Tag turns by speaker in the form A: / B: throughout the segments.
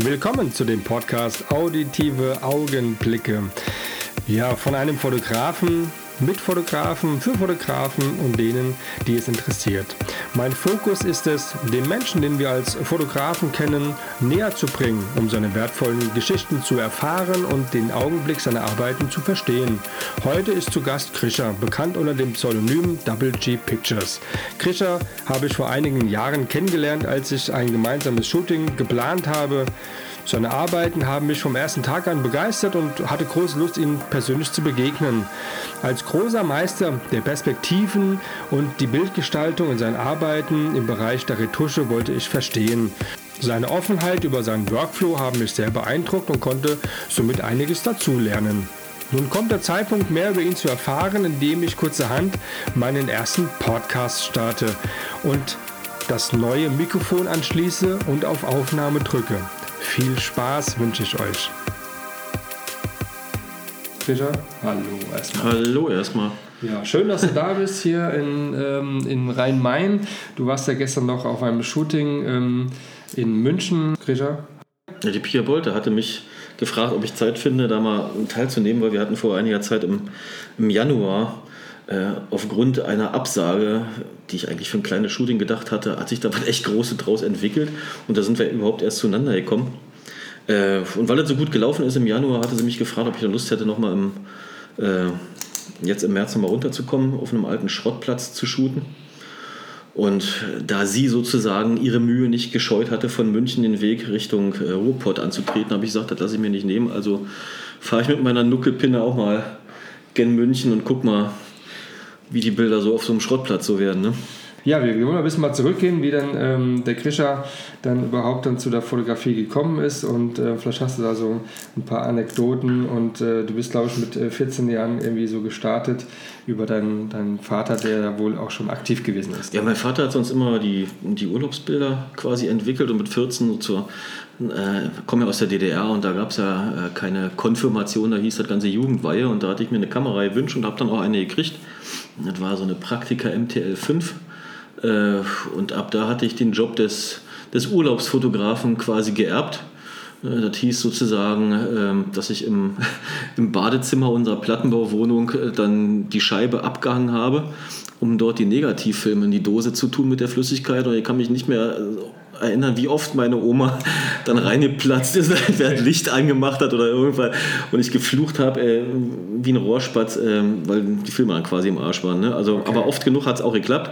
A: Willkommen zu dem Podcast Auditive Augenblicke. Ja, von einem Fotografen mit Fotografen, für Fotografen und denen, die es interessiert. Mein Fokus ist es, den Menschen, den wir als Fotografen kennen, näher zu bringen, um seine wertvollen Geschichten zu erfahren und den Augenblick seiner Arbeiten zu verstehen. Heute ist zu Gast Krischer, bekannt unter dem Pseudonym Double G Pictures. Krischer habe ich vor einigen Jahren kennengelernt, als ich ein gemeinsames Shooting geplant habe. Seine Arbeiten haben mich vom ersten Tag an begeistert und hatte große Lust, ihm persönlich zu begegnen. Als großer Meister der Perspektiven und die Bildgestaltung in seinen Arbeiten im Bereich der Retusche wollte ich verstehen. Seine Offenheit über seinen Workflow haben mich sehr beeindruckt und konnte somit einiges dazulernen. Nun kommt der Zeitpunkt, mehr über ihn zu erfahren, indem ich kurzerhand meinen ersten Podcast starte und das neue Mikrofon anschließe und auf Aufnahme drücke. Viel Spaß wünsche ich euch. Fischer, hallo
B: erstmal. Hallo erstmal.
A: Ja, schön, dass du da bist hier in, ähm, in Rhein-Main. Du warst ja gestern noch auf einem Shooting ähm, in München, Grisha.
B: Ja, die Pia Bolte hatte mich gefragt, ob ich Zeit finde, da mal teilzunehmen, weil wir hatten vor einiger Zeit im, im Januar aufgrund einer Absage, die ich eigentlich für ein kleines Shooting gedacht hatte, hat sich da was echt Große draus entwickelt und da sind wir überhaupt erst zueinander gekommen. Äh, und weil es so gut gelaufen ist im Januar, hatte sie mich gefragt, ob ich Lust hätte, nochmal im, äh, jetzt im März nochmal runterzukommen, auf einem alten Schrottplatz zu shooten. Und da sie sozusagen ihre Mühe nicht gescheut hatte, von München den Weg Richtung äh, Ruhrpott anzutreten, habe ich gesagt, das lasse ich mir nicht nehmen. Also fahre ich mit meiner Nuckelpinne auch mal gen München und guck mal, wie die Bilder so auf so einem Schrottplatz so werden. Ne?
A: Ja, wir, wollen ein bisschen mal zurückgehen, wie dann ähm, der Krischer dann überhaupt dann zu der Fotografie gekommen ist und äh, vielleicht hast du da so ein paar Anekdoten und äh, du bist, glaube ich, mit 14 äh, Jahren irgendwie so gestartet über deinen, deinen Vater, der wohl auch schon aktiv gewesen ist.
B: Ja, mein Vater hat sonst immer die, die Urlaubsbilder quasi entwickelt und mit 14 so zur äh, komme ja aus der DDR und da gab es ja äh, keine Konfirmation, da hieß das ganze Jugendweihe und da hatte ich mir eine Kamera gewünscht und habe dann auch eine gekriegt. Das war so eine Praktika MTL 5 äh, und ab da hatte ich den Job des, des Urlaubsfotografen quasi geerbt. Äh, das hieß sozusagen, ähm, dass ich im, im Badezimmer unserer Plattenbauwohnung äh, dann die Scheibe abgehangen habe, um dort die Negativfilme in die Dose zu tun mit der Flüssigkeit. Und ich kann mich nicht mehr erinnern, wie oft meine Oma dann reingeplatzt ist, wer Licht angemacht hat oder irgendwas und ich geflucht habe äh, wie ein Rohrspatz, äh, weil die Filme dann quasi im Arsch waren. Ne? Also, okay. Aber oft genug hat es auch geklappt.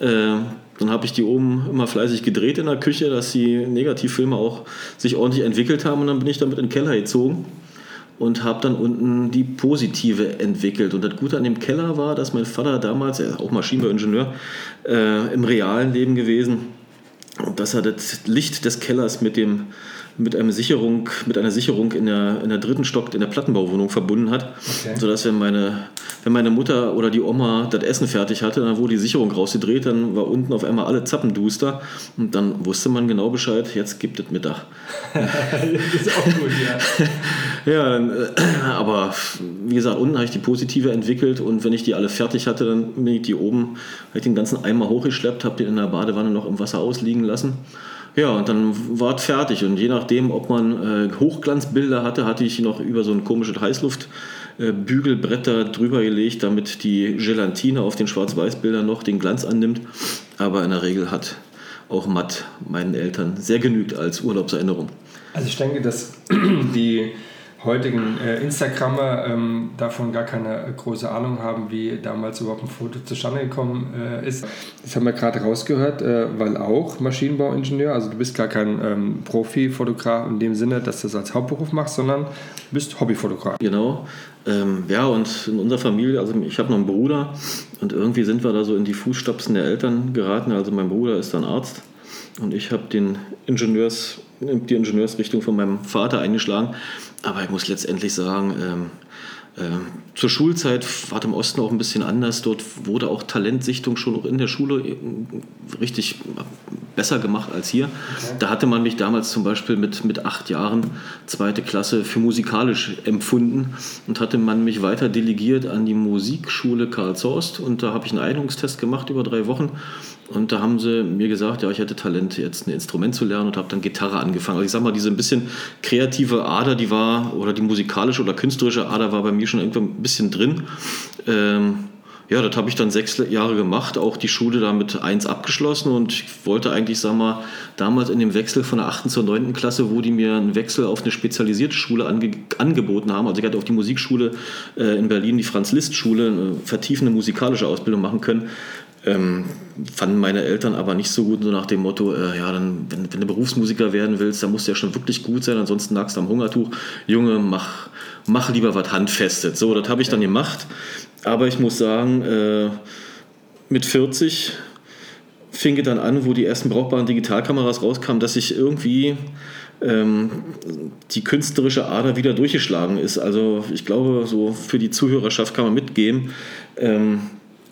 B: Äh, dann habe ich die oben immer fleißig gedreht in der Küche, dass die Negativfilme auch sich ordentlich entwickelt haben und dann bin ich damit in den Keller gezogen und habe dann unten die positive entwickelt. Und das Gute an dem Keller war, dass mein Vater damals, er ist auch Maschinenbauingenieur, äh, im realen Leben gewesen, dass er das Licht des Kellers mit dem mit, einem Sicherung, mit einer Sicherung in der, in der dritten Stock in der Plattenbauwohnung verbunden hat. Okay. Sodass, wenn meine, wenn meine Mutter oder die Oma das Essen fertig hatte, dann wurde die Sicherung rausgedreht, dann war unten auf einmal alle Zappenduster und dann wusste man genau Bescheid, jetzt gibt es Mittag. das ist auch gut, ja. ja, dann, äh, aber wie gesagt, unten habe ich die positive entwickelt und wenn ich die alle fertig hatte, dann bin ich die oben, habe ich den ganzen Eimer hochgeschleppt, habe den in der Badewanne noch im Wasser ausliegen lassen. Ja, und dann war es fertig. Und je nachdem, ob man äh, Hochglanzbilder hatte, hatte ich noch über so ein komisches Heißluftbügelbretter äh, drüber gelegt, damit die Gelatine auf den Schwarz-Weiß-Bildern noch den Glanz annimmt. Aber in der Regel hat auch matt meinen Eltern sehr genügt als Urlaubserinnerung.
A: Also ich denke, dass die heutigen äh, Instagrammer ähm, davon gar keine große Ahnung haben, wie damals überhaupt ein Foto zustande gekommen äh, ist. Das haben wir gerade rausgehört, äh, weil auch Maschinenbauingenieur, also du bist gar kein ähm, Profi-Fotograf in dem Sinne, dass du das als Hauptberuf machst, sondern du bist Hobbyfotograf.
B: Genau. Ähm, ja, und in unserer Familie, also ich habe noch einen Bruder und irgendwie sind wir da so in die Fußstapfen der Eltern geraten. Also mein Bruder ist dann Arzt und ich habe den Ingenieurs, die Ingenieursrichtung von meinem Vater eingeschlagen. aber ich muss letztendlich sagen, ähm, ähm, zur Schulzeit war im Osten auch ein bisschen anders. Dort wurde auch Talentsichtung schon auch in der Schule äh, richtig besser gemacht als hier. Okay. Da hatte man mich damals zum Beispiel mit, mit acht Jahren, zweite Klasse, für musikalisch empfunden und hatte man mich weiter delegiert an die Musikschule Karl Zorst und da habe ich einen Eignungstest gemacht über drei Wochen und da haben sie mir gesagt, ja, ich hätte Talent, jetzt ein Instrument zu lernen und habe dann Gitarre angefangen. Also ich sag mal, diese ein bisschen kreative Ader, die war, oder die musikalische oder künstlerische Ader war bei mir schon irgendwann ein bisschen drin. Ähm, ja, das habe ich dann sechs Jahre gemacht, auch die Schule da mit eins abgeschlossen und ich wollte eigentlich, sag mal, damals in dem Wechsel von der 8. zur 9. Klasse, wo die mir einen Wechsel auf eine spezialisierte Schule ange angeboten haben, also ich hatte auf die Musikschule äh, in Berlin, die Franz-Liszt-Schule, eine vertiefende musikalische Ausbildung machen können, ähm, fanden meine Eltern aber nicht so gut, so nach dem Motto, äh, ja, dann, wenn, wenn, du Berufsmusiker werden willst, dann musst du ja schon wirklich gut sein, ansonsten nagst du am Hungertuch. Junge, mach, mach lieber was Handfestes. So, das habe ich dann gemacht. Aber ich muss sagen, äh, mit 40 fing es dann an, wo die ersten brauchbaren Digitalkameras rauskamen, dass ich irgendwie ähm, die künstlerische Ader wieder durchgeschlagen ist. Also ich glaube, so für die Zuhörerschaft kann man mitgeben. Ähm,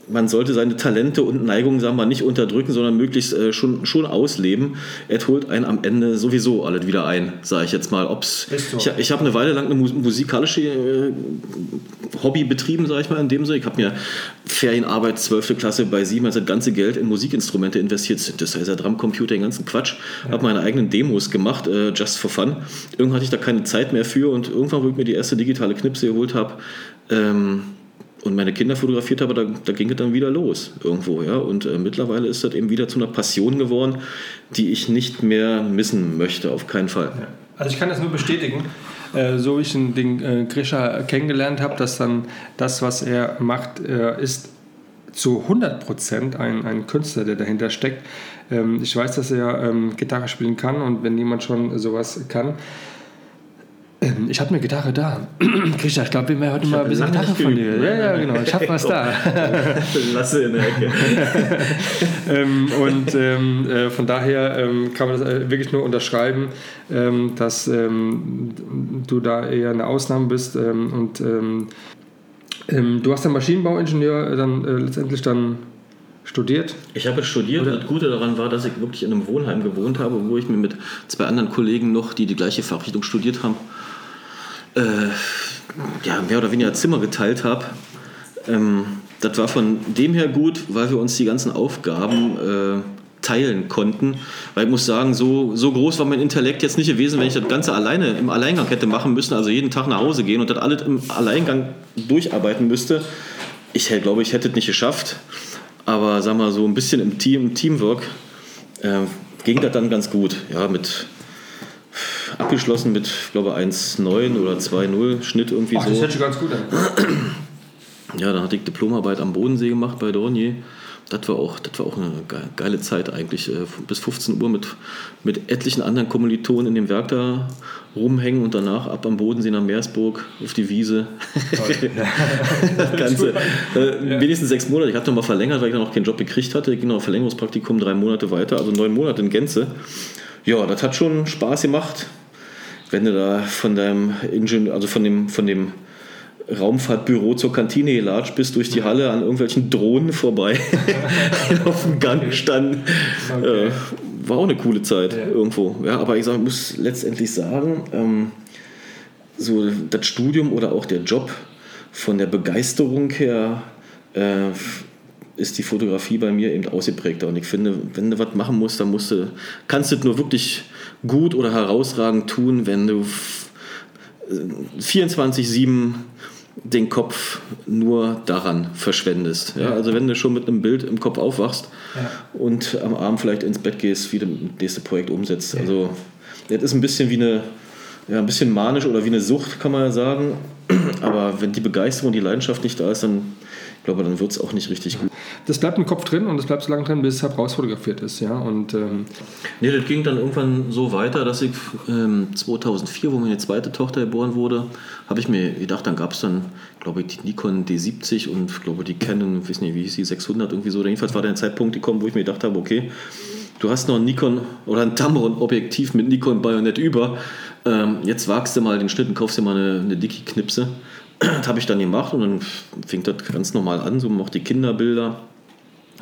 B: man sollte seine Talente und Neigungen, sagen wir nicht unterdrücken, sondern möglichst äh, schon, schon ausleben. Er holt einen am Ende sowieso alles wieder ein, sage ich jetzt mal. Ob's. Ich, ich habe eine Weile lang eine musikalische äh, Hobby betrieben, sage ich mal in dem Sinne. Ich habe mir Ferienarbeit 12. Klasse bei Siemens das ganze Geld in Musikinstrumente investiert. Das heißt ja Drumcomputer, den ganzen Quatsch. Ja. Habe meine eigenen Demos gemacht, äh, just for fun. Irgendwann hatte ich da keine Zeit mehr für und irgendwann, wo ich mir die erste digitale Knipse geholt habe, ähm, und meine Kinder fotografiert habe, da, da ging es dann wieder los irgendwo. Ja? Und äh, mittlerweile ist das eben wieder zu einer Passion geworden, die ich nicht mehr missen möchte, auf keinen Fall. Ja.
A: Also ich kann das nur bestätigen. Äh, so wie ich den, äh, Grisha kennengelernt habe, dass dann das, was er macht, äh, ist zu 100% ein, ein Künstler, der dahinter steckt. Ähm, ich weiß, dass er ähm, Gitarre spielen kann und wenn jemand schon sowas kann, ähm, ich habe eine Gitarre da. Christian, ich glaube, wir haben heute mal ein bisschen Gitarre von dir. Ja, ja, genau. Ich habe was da. Lasse in der Ecke. ähm, und ähm, äh, von daher ähm, kann man das äh, wirklich nur unterschreiben, ähm, dass ähm, du da eher eine Ausnahme bist. und du hast den Maschinenbauingenieur dann äh, letztendlich dann studiert?
B: Ich habe studiert Oder? und das Gute daran war, dass ich wirklich in einem Wohnheim gewohnt habe, wo ich mir mit zwei anderen Kollegen noch, die die gleiche Fachrichtung studiert haben, äh, ja, mehr oder weniger Zimmer geteilt habe. Ähm, das war von dem her gut, weil wir uns die ganzen Aufgaben äh, teilen konnten. Weil ich muss sagen, so, so groß war mein Intellekt jetzt nicht gewesen, wenn ich das Ganze alleine im Alleingang hätte machen müssen, also jeden Tag nach Hause gehen und das alles im Alleingang durcharbeiten müsste. Ich glaube, ich hätte es nicht geschafft. Aber sag mal, so ein bisschen im Team, Teamwork äh, ging das dann ganz gut. Ja, mit abgeschlossen mit, ich glaube, 1,9 oder 2,0 Schnitt irgendwie Ach, so. Das hört schon ganz gut an. Ja, dann hatte ich Diplomarbeit am Bodensee gemacht bei Dornier. Das war auch, das war auch eine geile Zeit eigentlich. Äh, bis 15 Uhr mit, mit etlichen anderen Kommilitonen in dem Werk da rumhängen und danach ab am Bodensee nach Meersburg auf die Wiese. das Ganze. Äh, wenigstens sechs Monate. Ich hatte noch mal verlängert, weil ich dann noch keinen Job gekriegt hatte. Ich ging noch Verlängerungspraktikum drei Monate weiter, also neun Monate in Gänze. Ja, das hat schon Spaß gemacht wenn du da von deinem Ingenieur, also von dem, von dem Raumfahrtbüro zur Kantine gelatscht bist, durch die Halle an irgendwelchen Drohnen vorbei auf dem Gang standen. Okay. Äh, war auch eine coole Zeit ja. irgendwo. Ja, aber ich sag, muss letztendlich sagen, ähm, so das Studium oder auch der Job von der Begeisterung her äh, ist die Fotografie bei mir eben ausgeprägter. Und ich finde, wenn du was machen musst, dann musst du, kannst du es nur wirklich gut oder herausragend tun, wenn du 24-7 den Kopf nur daran verschwendest. Ja, also wenn du schon mit einem Bild im Kopf aufwachst ja. und am Abend vielleicht ins Bett gehst, wie du das nächste Projekt umsetzt. Ja. Also das ist ein bisschen wie eine, ja, ein bisschen manisch oder wie eine Sucht, kann man ja sagen. Aber wenn die Begeisterung, die Leidenschaft nicht da ist, dann glaube, dann wird es auch nicht richtig gut.
A: Das bleibt im Kopf drin und das bleibt so lange drin, bis es herausfotografiert ist. Ja? Und, ähm
B: nee, das ging dann irgendwann so weiter, dass ich ähm, 2004, wo meine zweite Tochter geboren wurde, habe ich mir gedacht, dann gab es dann, glaube ich, die Nikon D70 und glaube die Canon, weiß nicht, wie hieß die, 600 irgendwie so. Jedenfalls war der Zeitpunkt gekommen, wo ich mir gedacht habe, okay, du hast noch ein Nikon oder ein Tamron-Objektiv mit Nikon Bayonet über ähm, jetzt wagst du mal den Schnitt und kaufst dir mal eine, eine dicke Knipse. Das habe ich dann gemacht und dann fing das ganz normal an, so mach die Kinderbilder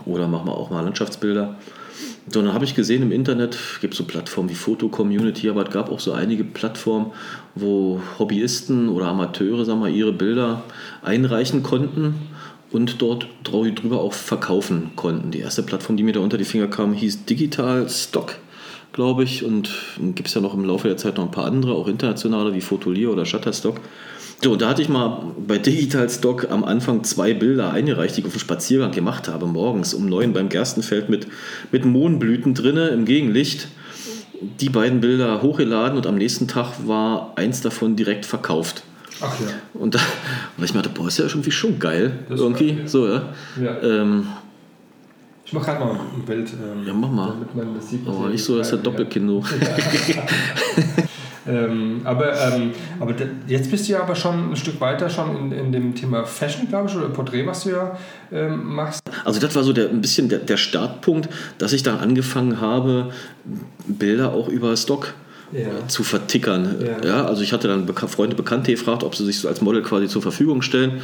B: oder mach mal auch mal Landschaftsbilder. So, dann habe ich gesehen im Internet, gibt so Plattformen wie Foto Community, aber es gab auch so einige Plattformen, wo Hobbyisten oder Amateure, sagen wir, ihre Bilder einreichen konnten und dort drüber auch verkaufen konnten. Die erste Plattform, die mir da unter die Finger kam, hieß Digital Stock, glaube ich. Und gibt es ja noch im Laufe der Zeit noch ein paar andere, auch internationale wie Fotolier oder Shutterstock. So, da hatte ich mal bei Digital Stock am Anfang zwei Bilder eingereicht, die ich auf dem Spaziergang gemacht habe, morgens um neun beim Gerstenfeld mit, mit Mohnblüten drinne im Gegenlicht. Die beiden Bilder hochgeladen und am nächsten Tag war eins davon direkt verkauft.
A: Ach ja.
B: Und da, weil ich mir dachte, boah, ist ja irgendwie schon geil.
A: Das
B: irgendwie.
A: geil, ja.
B: So, ja.
A: Ja.
B: Ähm,
A: Ich mache gerade mal ein Bild. Ähm,
B: Ja, mach mal.
A: Damit man das sieht.
B: aber
A: ihr
B: nicht so, dass der Doppelkinn so.
A: Ähm, aber ähm, aber jetzt bist du ja aber schon ein Stück weiter schon in, in dem Thema Fashion, glaube ich, oder Porträt, was du ja ähm, machst.
B: Also das war so der, ein bisschen der, der Startpunkt, dass ich dann angefangen habe, Bilder auch über Stock
A: Ja.
B: zu vertickern.
A: Ja.
B: Ja. also ich hatte dann Beka Freunde, Bekannte gefragt, ob sie sich so als Model quasi zur Verfügung stellen.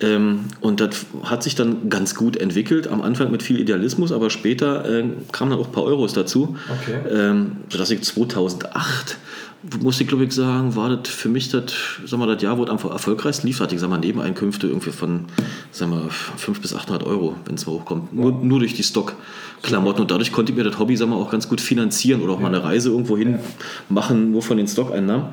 B: Ähm, und das hat sich dann ganz gut entwickelt. Am Anfang mit viel Idealismus, aber später äh, kamen dann auch ein paar Euros dazu.
A: Okay.
B: Ähm, sodass ich 2008 musste ich glaube ich sagen, war das für mich das, sag mal, das Jahr, wo es am erfolgreichsten lief, hatte ich sag mal Nebeneinkünfte irgendwie von, sag mal, 500 bis 800 Euro, wenn es mal hochkommt. Nur, nur durch die Stockklamotten und dadurch konnte ich mir das Hobby, sag mal, auch ganz gut finanzieren oder auch mal eine Reise irgendwo hin machen, nur von den Stockeinnahmen.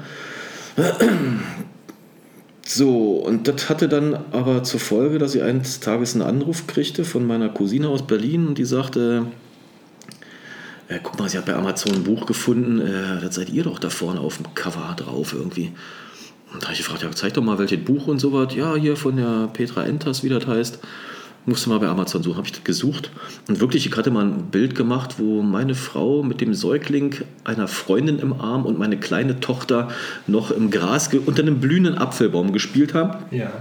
B: So, und das hatte dann aber zur Folge, dass ich eines Tages einen Anruf kriegte von meiner Cousine aus Berlin und die sagte, äh, guck mal, sie hat bei Amazon ein Buch gefunden, äh, das seid ihr doch da vorne auf dem Cover drauf irgendwie. Und da habe ich gefragt, ja, zeig doch mal welches Buch und so was. Ja, hier von der Petra Enters, wie das heißt. Musste mal bei Amazon suchen, habe ich das gesucht. Und wirklich, ich hatte mal ein Bild gemacht, wo meine Frau mit dem Säugling einer Freundin im Arm und meine kleine Tochter noch im Gras unter einem blühenden Apfelbaum gespielt haben.
A: Ja.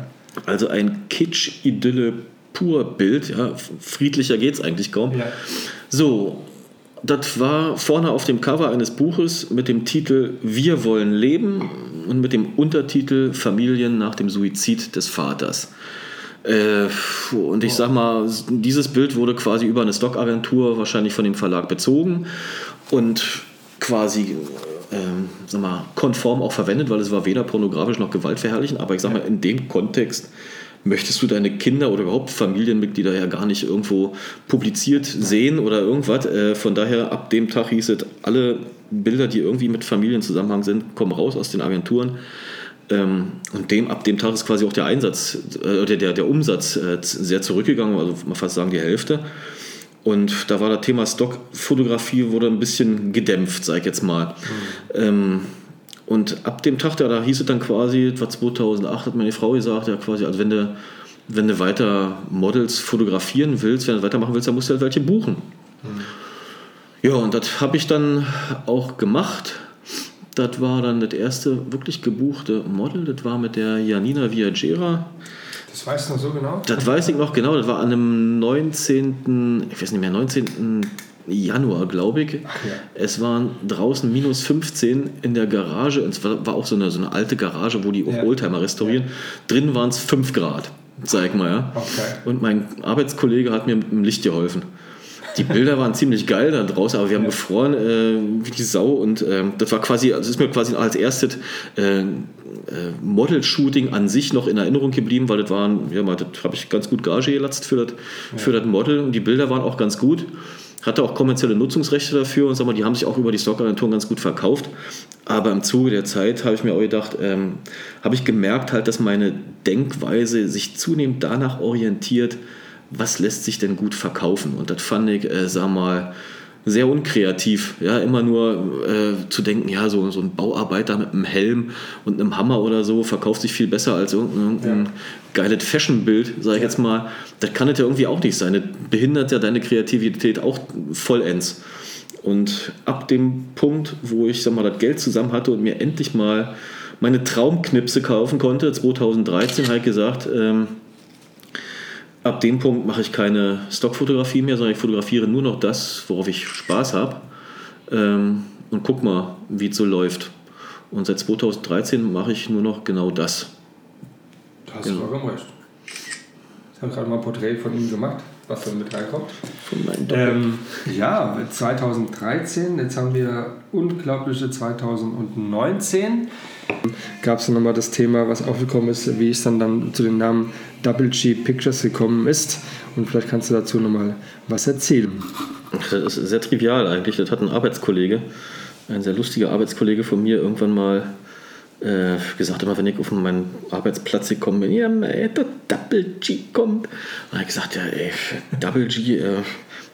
B: Also ein Kitsch-Idylle pur Bild. Ja, friedlicher geht es eigentlich kaum.
A: Ja.
B: So, das war vorne auf dem Cover eines Buches mit dem Titel Wir wollen leben und mit dem Untertitel Familien nach dem Suizid des Vaters. Äh, und ich sag mal, dieses Bild wurde quasi über eine Stockagentur wahrscheinlich von dem Verlag bezogen und quasi ähm, sag mal, konform auch verwendet, weil es war weder pornografisch noch gewaltverherrlichend, aber ich sag mal, in dem Kontext möchtest du deine Kinder oder überhaupt Familienmitglieder ja gar nicht irgendwo publiziert sehen oder irgendwas. Äh, von daher, ab dem Tag hieß es, alle Bilder, die irgendwie mit Familienzusammenhang sind, kommen raus aus den Agenturen. Ähm, und dem, ab dem Tag ist quasi auch der Einsatz, äh, der, der, der Umsatz äh, sehr zurückgegangen, also man fast sagen die Hälfte. Und da war das Thema Stockfotografie wurde ein bisschen gedämpft, sag ich jetzt mal. Ähm, und ab dem Tag, da, da hieß es dann quasi, das war 2008, hat meine Frau gesagt, ja quasi, also wenn du, wenn du weiter Models fotografieren willst, wenn du weitermachen willst, dann musst du halt welche buchen. Ja, und das habe ich dann auch gemacht. Das war dann das erste wirklich gebuchte Model. Das war mit der Janina Viagera.
A: Das weißt du noch so genau?
B: Das weiß ich noch genau. Das war an einem 19. Ich weiß nicht mehr, 19. Januar, glaube ich.
A: ja.
B: Es waren draußen minus 15 in der Garage. Es war, war auch so eine, so eine alte Garage, wo die
A: Ja.
B: Oldtimer restaurieren. Drin waren es 5 Grad, sag ich mal. Ja.
A: Okay.
B: Und mein Arbeitskollege hat mir mit dem Licht geholfen. Die Bilder waren ziemlich geil da draußen, aber wir haben
A: Ja.
B: gefroren äh, wie die Sau und ähm, das war quasi, also ist mir quasi als erstes äh, äh, Model-Shooting an sich noch in Erinnerung geblieben, weil das waren, ja mal, das habe ich ganz gut Gage gelatzt für das, für das Model und die Bilder waren auch ganz gut. Hatte auch kommerzielle Nutzungsrechte dafür und sag mal, die haben sich auch über die Stockagenturen ganz gut verkauft. Aber im Zuge der Zeit habe ich mir auch gedacht, ähm, habe ich gemerkt halt, dass meine Denkweise sich zunehmend danach orientiert, was lässt sich denn gut verkaufen. Und das fand ich, äh, sag mal, sehr unkreativ. Ja, immer nur äh, zu denken, ja, so, so ein Bauarbeiter mit einem Helm und einem Hammer oder so verkauft sich viel besser als irgendein, irgendein
A: Ja.
B: geiles Fashionbild, sage ich jetzt mal. Das kann es ja irgendwie auch nicht sein. Das behindert ja deine Kreativität auch vollends. Und ab dem Punkt, wo ich sag mal, das Geld zusammen hatte und mir endlich mal meine Traumknipse kaufen konnte, 2013, habe ich gesagt, ähm, ab dem Punkt mache ich keine Stockfotografie mehr, sondern ich fotografiere nur noch das, worauf ich Spaß habe. Ähm, und guck mal, wie es so läuft. Und seit 2013 mache ich nur noch genau das.
A: Du hast genau. vollkommen recht. Ich habe gerade mal ein Porträt von ihm gemacht, was dann mit reinkommt. Von meinem ähm, Ja, 2013, jetzt haben wir unglaubliche 2019. Gab es dann nochmal das Thema, was aufgekommen ist, wie es dann, dann zu den Namen Double G Pictures gekommen ist. Und vielleicht kannst du dazu nochmal was erzählen.
B: Das ist sehr trivial eigentlich. Das hat ein Arbeitskollege, ein sehr lustiger Arbeitskollege von mir, irgendwann mal äh, gesagt, immer wenn ich auf meinen Arbeitsplatz gekommen bin, ja, der Double G kommt. Und er hat gesagt, ja, ey, Double G, äh,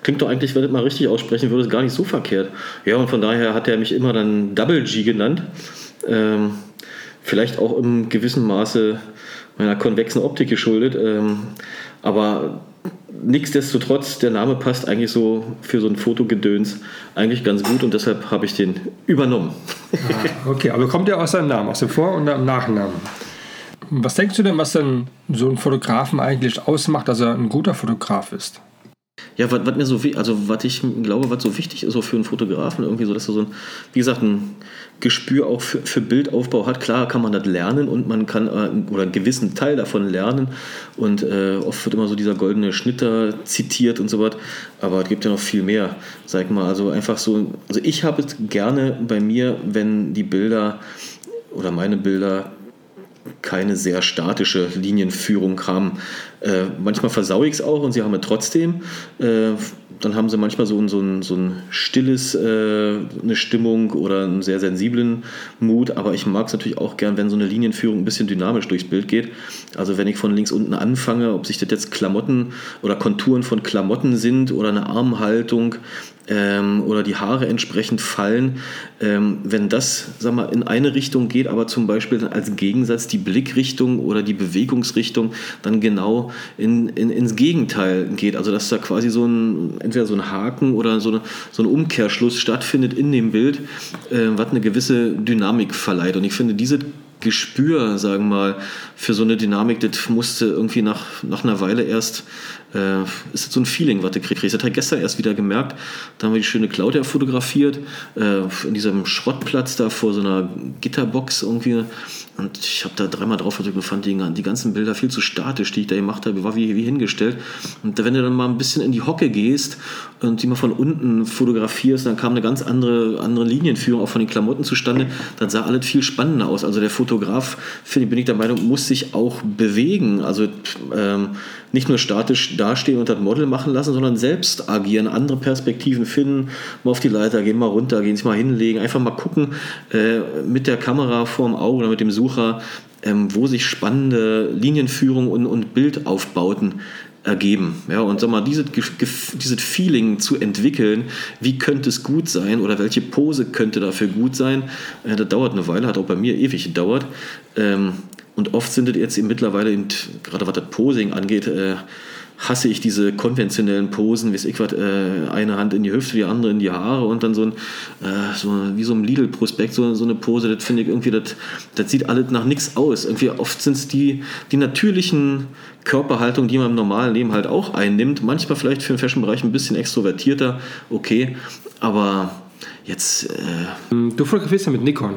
B: klingt doch eigentlich, wenn ich mal richtig aussprechen würde, ist gar nicht so verkehrt. Ja, und von daher hat er mich immer dann Double G genannt. Ähm, vielleicht auch im gewissen Maße meiner konvexen Optik geschuldet. Ähm, aber nichtsdestotrotz, der Name passt eigentlich so für so ein Fotogedöns eigentlich ganz gut und deshalb habe ich den übernommen.
A: Ah, okay, aber kommt ja aus seinem Namen, aus dem Vor- und Nachnamen. Was denkst du denn, was denn so ein Fotografen eigentlich ausmacht, dass er ein guter Fotograf ist?
B: Ja, was, mir so also was ich glaube, was so wichtig ist so für einen Fotografen, irgendwie so, dass er so ein, wie gesagt, ein Gespür auch für, für Bildaufbau hat. Klar kann man das lernen und man kann äh, oder einen gewissen Teil davon lernen. Und äh, oft wird immer so dieser goldene Schnitter zitiert und so was. Aber es gibt ja noch viel mehr, sag mal. Also einfach so, also ich habe es gerne bei mir, wenn die Bilder oder meine Bilder keine sehr statische Linienführung haben. Äh, manchmal versau ich es auch und sie haben es trotzdem. Äh, dann haben sie manchmal so, so, ein, so ein stilles, äh, eine Stimmung oder einen sehr sensiblen Mut. Aber ich mag es natürlich auch gern, wenn so eine Linienführung ein bisschen dynamisch durchs Bild geht. Also wenn ich von links unten anfange, ob sich das jetzt Klamotten oder Konturen von Klamotten sind oder eine Armhaltung ähm, oder die Haare entsprechend fallen, ähm, wenn das sag mal, in eine Richtung geht, aber zum Beispiel als Gegensatz die Blickrichtung oder die Bewegungsrichtung dann genau in, in, ins Gegenteil geht. Also dass da quasi so ein, entweder so ein Haken oder so, eine, so ein Umkehrschluss stattfindet in dem Bild, äh, was eine gewisse Dynamik verleiht. Und ich finde, diese Gespür, sagen wir mal, für so eine Dynamik, das musste irgendwie nach, nach einer Weile erst äh, ist so ein Feeling, was du kriegst. Das ich gestern erst wieder gemerkt. Da haben wir die schöne Claudia fotografiert, äh, in diesem Schrottplatz da vor so einer Gitterbox irgendwie. Und ich habe da dreimal drauf gedrückt und fand die, die, ganzen Bilder viel zu statisch, die ich da gemacht habe, war wie, wie hingestellt. Und wenn du dann mal ein bisschen in die Hocke gehst und die mal von unten fotografierst, dann kam eine ganz andere, andere Linienführung auch von den Klamotten zustande. Dann sah alles viel spannender aus. Also der Fotograf, finde ich, bin ich der Meinung, muss sich auch bewegen. Also ähm, nicht nur statisch dastehen und das Model machen lassen, sondern selbst agieren, andere Perspektiven finden, mal auf die Leiter gehen, mal runter, gehen sich mal hinlegen, einfach mal gucken äh, mit der Kamera vorm Auge oder mit dem Sucher, ähm, wo sich spannende Linienführung und, und Bildaufbauten ergeben. Ja, und sag mal, dieses, Feeling zu entwickeln, wie könnte es gut sein oder welche Pose könnte dafür gut sein, äh, das dauert eine Weile, hat auch bei mir ewig gedauert. Ähm, und oft sind es jetzt eben mittlerweile, gerade was das Posing angeht, äh, hasse ich diese konventionellen Posen, wie ich was, äh, eine Hand in die Hüfte, die andere in die Haare und dann so ein, äh, so, wie so ein Lidl-Prospekt, so, so eine Pose, das finde ich irgendwie, das, das sieht alles nach nichts aus. Irgendwie oft sind es die, die natürlichen Körperhaltungen, die man im normalen Leben halt auch einnimmt. Manchmal vielleicht für den Fashion-Bereich ein bisschen extrovertierter, okay, aber jetzt. Äh
A: du fotografierst ja mit Nikon.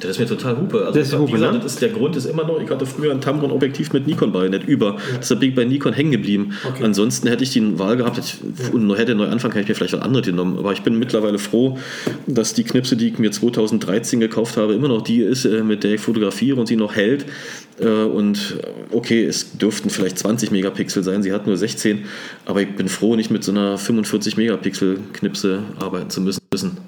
B: Das ist mir total Hupe. Also das ist Hupe, gesagt, ne? das ist, der Grund ist immer noch, ich hatte früher ein Tamron-Objektiv mit Nikon bei, nicht über. Ja. Deshalb bin ich bei Nikon hängen geblieben. Okay. Ansonsten hätte ich die Wahl gehabt, ich, ja. und hätte neu anfangen, hätte ich mir vielleicht was anderes genommen. Aber ich bin mittlerweile froh, dass die Knipse, die ich mir 2013 gekauft habe, immer noch die ist, äh, mit der ich fotografiere und sie noch hält. Äh, und okay, es dürften vielleicht 20 Megapixel sein, sie hat nur 16, aber ich bin froh, nicht mit so einer 45 Megapixel Knipse arbeiten zu müssen.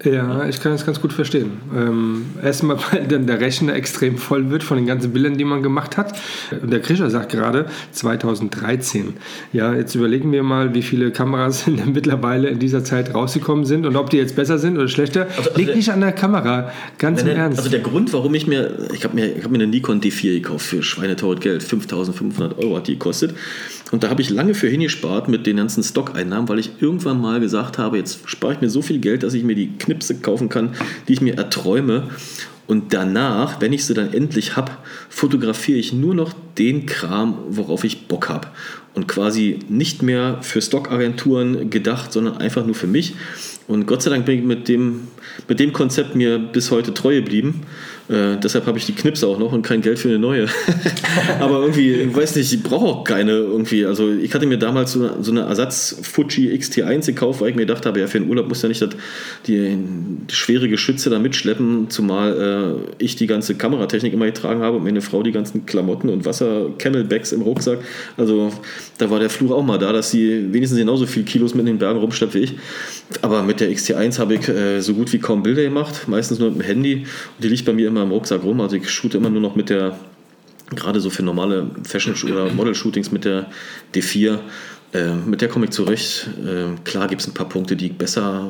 A: Ja, ich kann das ganz gut verstehen. Ähm, erstmal, dann der Rechner extrem voll wird von den ganzen Bildern, die man gemacht hat. Und der Krischer sagt gerade 2013. Ja, jetzt überlegen wir mal, wie viele Kameras mittlerweile in dieser Zeit rausgekommen sind und ob die jetzt besser sind oder schlechter. Also, also Liegt nicht an der Kamera, ganz im Ernst.
B: Also der Grund, warum ich mir, ich habe mir, hab mir eine Nikon D4 gekauft für schweineteures Geld, 5500 Euro hat die gekostet. Und da habe ich lange für hingespart mit den ganzen Stock-Einnahmen, weil ich irgendwann mal gesagt habe, jetzt spare ich mir so viel Geld, dass ich mir die Knipse kaufen kann, die ich mir erträume. Und danach, wenn ich sie dann endlich habe, fotografiere ich nur noch den Kram, worauf ich Bock habe. Und quasi nicht mehr für Stockagenturen gedacht, sondern einfach nur für mich. Und Gott sei Dank bin ich mit dem, mit dem Konzept mir bis heute treu geblieben. Äh, deshalb habe ich die Knips auch noch und kein Geld für eine neue. Aber irgendwie, ich weiß nicht, ich brauche auch keine irgendwie. Also ich hatte mir damals so, so eine Ersatz-Fuji XT1 gekauft, weil ich mir gedacht habe, ja, für den Urlaub muss ja nicht das, die, die schwere Geschütze da mitschleppen, zumal äh, ich die ganze Kameratechnik immer getragen habe und meine Frau die ganzen Klamotten und Wasser-Camelbacks im Rucksack. Also da war der Fluch auch mal da, dass sie wenigstens genauso viel Kilos mit in den Bergen rumschleppt wie ich. Aber mit der XT1 habe ich äh, so gut wie kaum Bilder gemacht, meistens nur mit dem Handy. Und die liegt bei mir immer im Rucksack rum. Also ich shoote immer nur noch mit der, gerade so für normale Fashion- oder Model-Shootings mit der D4. Äh, mit der komme ich zurecht. Äh, klar gibt es ein paar Punkte, die ich besser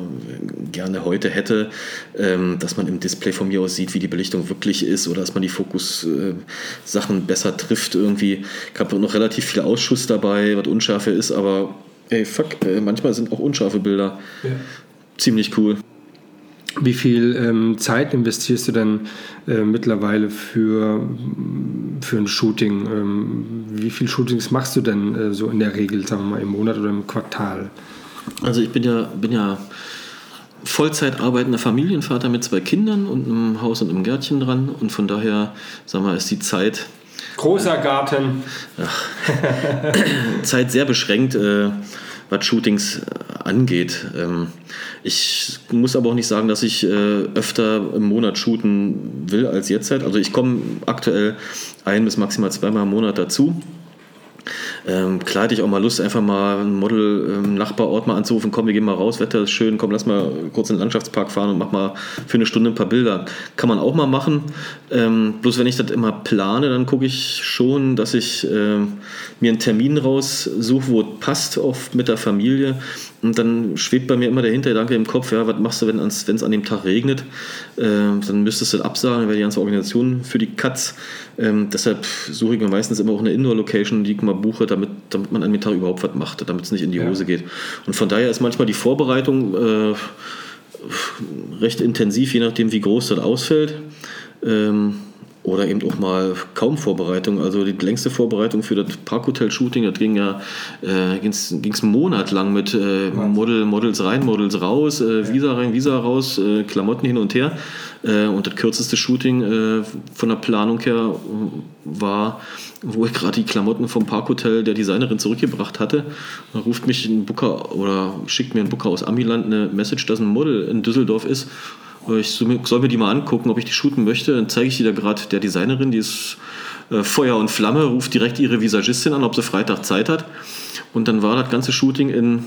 B: gerne heute hätte, ähm, dass man im Display von mir aus sieht, wie die Belichtung wirklich ist oder dass man die Fokus-Sachen äh, besser trifft irgendwie. Ich habe noch relativ viel Ausschuss dabei, was unschärfer ist, aber ey, fuck, äh, manchmal sind auch unscharfe Bilder ja. ziemlich cool.
A: Wie viel ähm, Zeit investierst du denn äh, mittlerweile für, für ein Shooting? Ähm, wie viele Shootings machst du denn äh, so in der Regel, sagen wir mal, im Monat oder im Quartal?
B: Also ich bin ja, bin ja Vollzeit arbeitender Familienvater mit zwei Kindern und einem Haus und einem Gärtchen dran und von daher, sagen wir, ist die Zeit
A: Großer Garten.
B: Zeit sehr beschränkt, äh, was Shootings äh, angeht. Ähm, ich muss aber auch nicht sagen, dass ich äh, öfter im Monat shooten will als jetzt. Also ich komme aktuell ein bis maximal zweimal im Monat dazu. Ähm, klar hätte ich auch mal Lust, einfach mal ein Model im Nachbarort mal anzurufen, komm, wir gehen mal raus, Wetter ist schön, komm, lass mal kurz in den Landschaftspark fahren und mach mal für eine Stunde ein paar Bilder. Kann man auch mal machen. Ähm, bloß wenn ich das immer plane, dann gucke ich schon, dass ich äh, mir einen Termin raussuche, wo es passt, oft mit der Familie. Und dann schwebt bei mir immer der Hintergedanke im Kopf, ja, was machst du, wenn es an dem Tag regnet? Äh, dann müsstest du das absagen, dann wäre die ganze Organisation für die Katz. Ähm, deshalb suche ich mir meistens immer auch eine Indoor-Location, die ich mal buche, damit, damit man an dem Tag überhaupt was macht, damit es nicht in die Hose ja. geht. Und von daher ist manchmal die Vorbereitung äh, recht intensiv, je nachdem, wie groß das ausfällt. Ähm, oder eben auch mal kaum Vorbereitung. Also die längste Vorbereitung für das Parkhotel-Shooting, das ging ja äh, ging's, ging's einen Monat lang mit äh, Model, Models rein, Models raus, äh, Visa rein, Visa raus, äh, Klamotten hin und her. Äh, und das kürzeste Shooting äh, von der Planung her war, wo ich gerade die Klamotten vom Parkhotel der Designerin zurückgebracht hatte. Da ruft mich ein Booker oder schickt mir ein Booker aus Amiland eine Message, dass ein Model in Düsseldorf ist ich soll mir die mal angucken, ob ich die shooten möchte. Dann zeige ich die da gerade der Designerin, die ist äh, Feuer und Flamme, ruft direkt ihre Visagistin an, ob sie Freitag Zeit hat. Und dann war das ganze Shooting in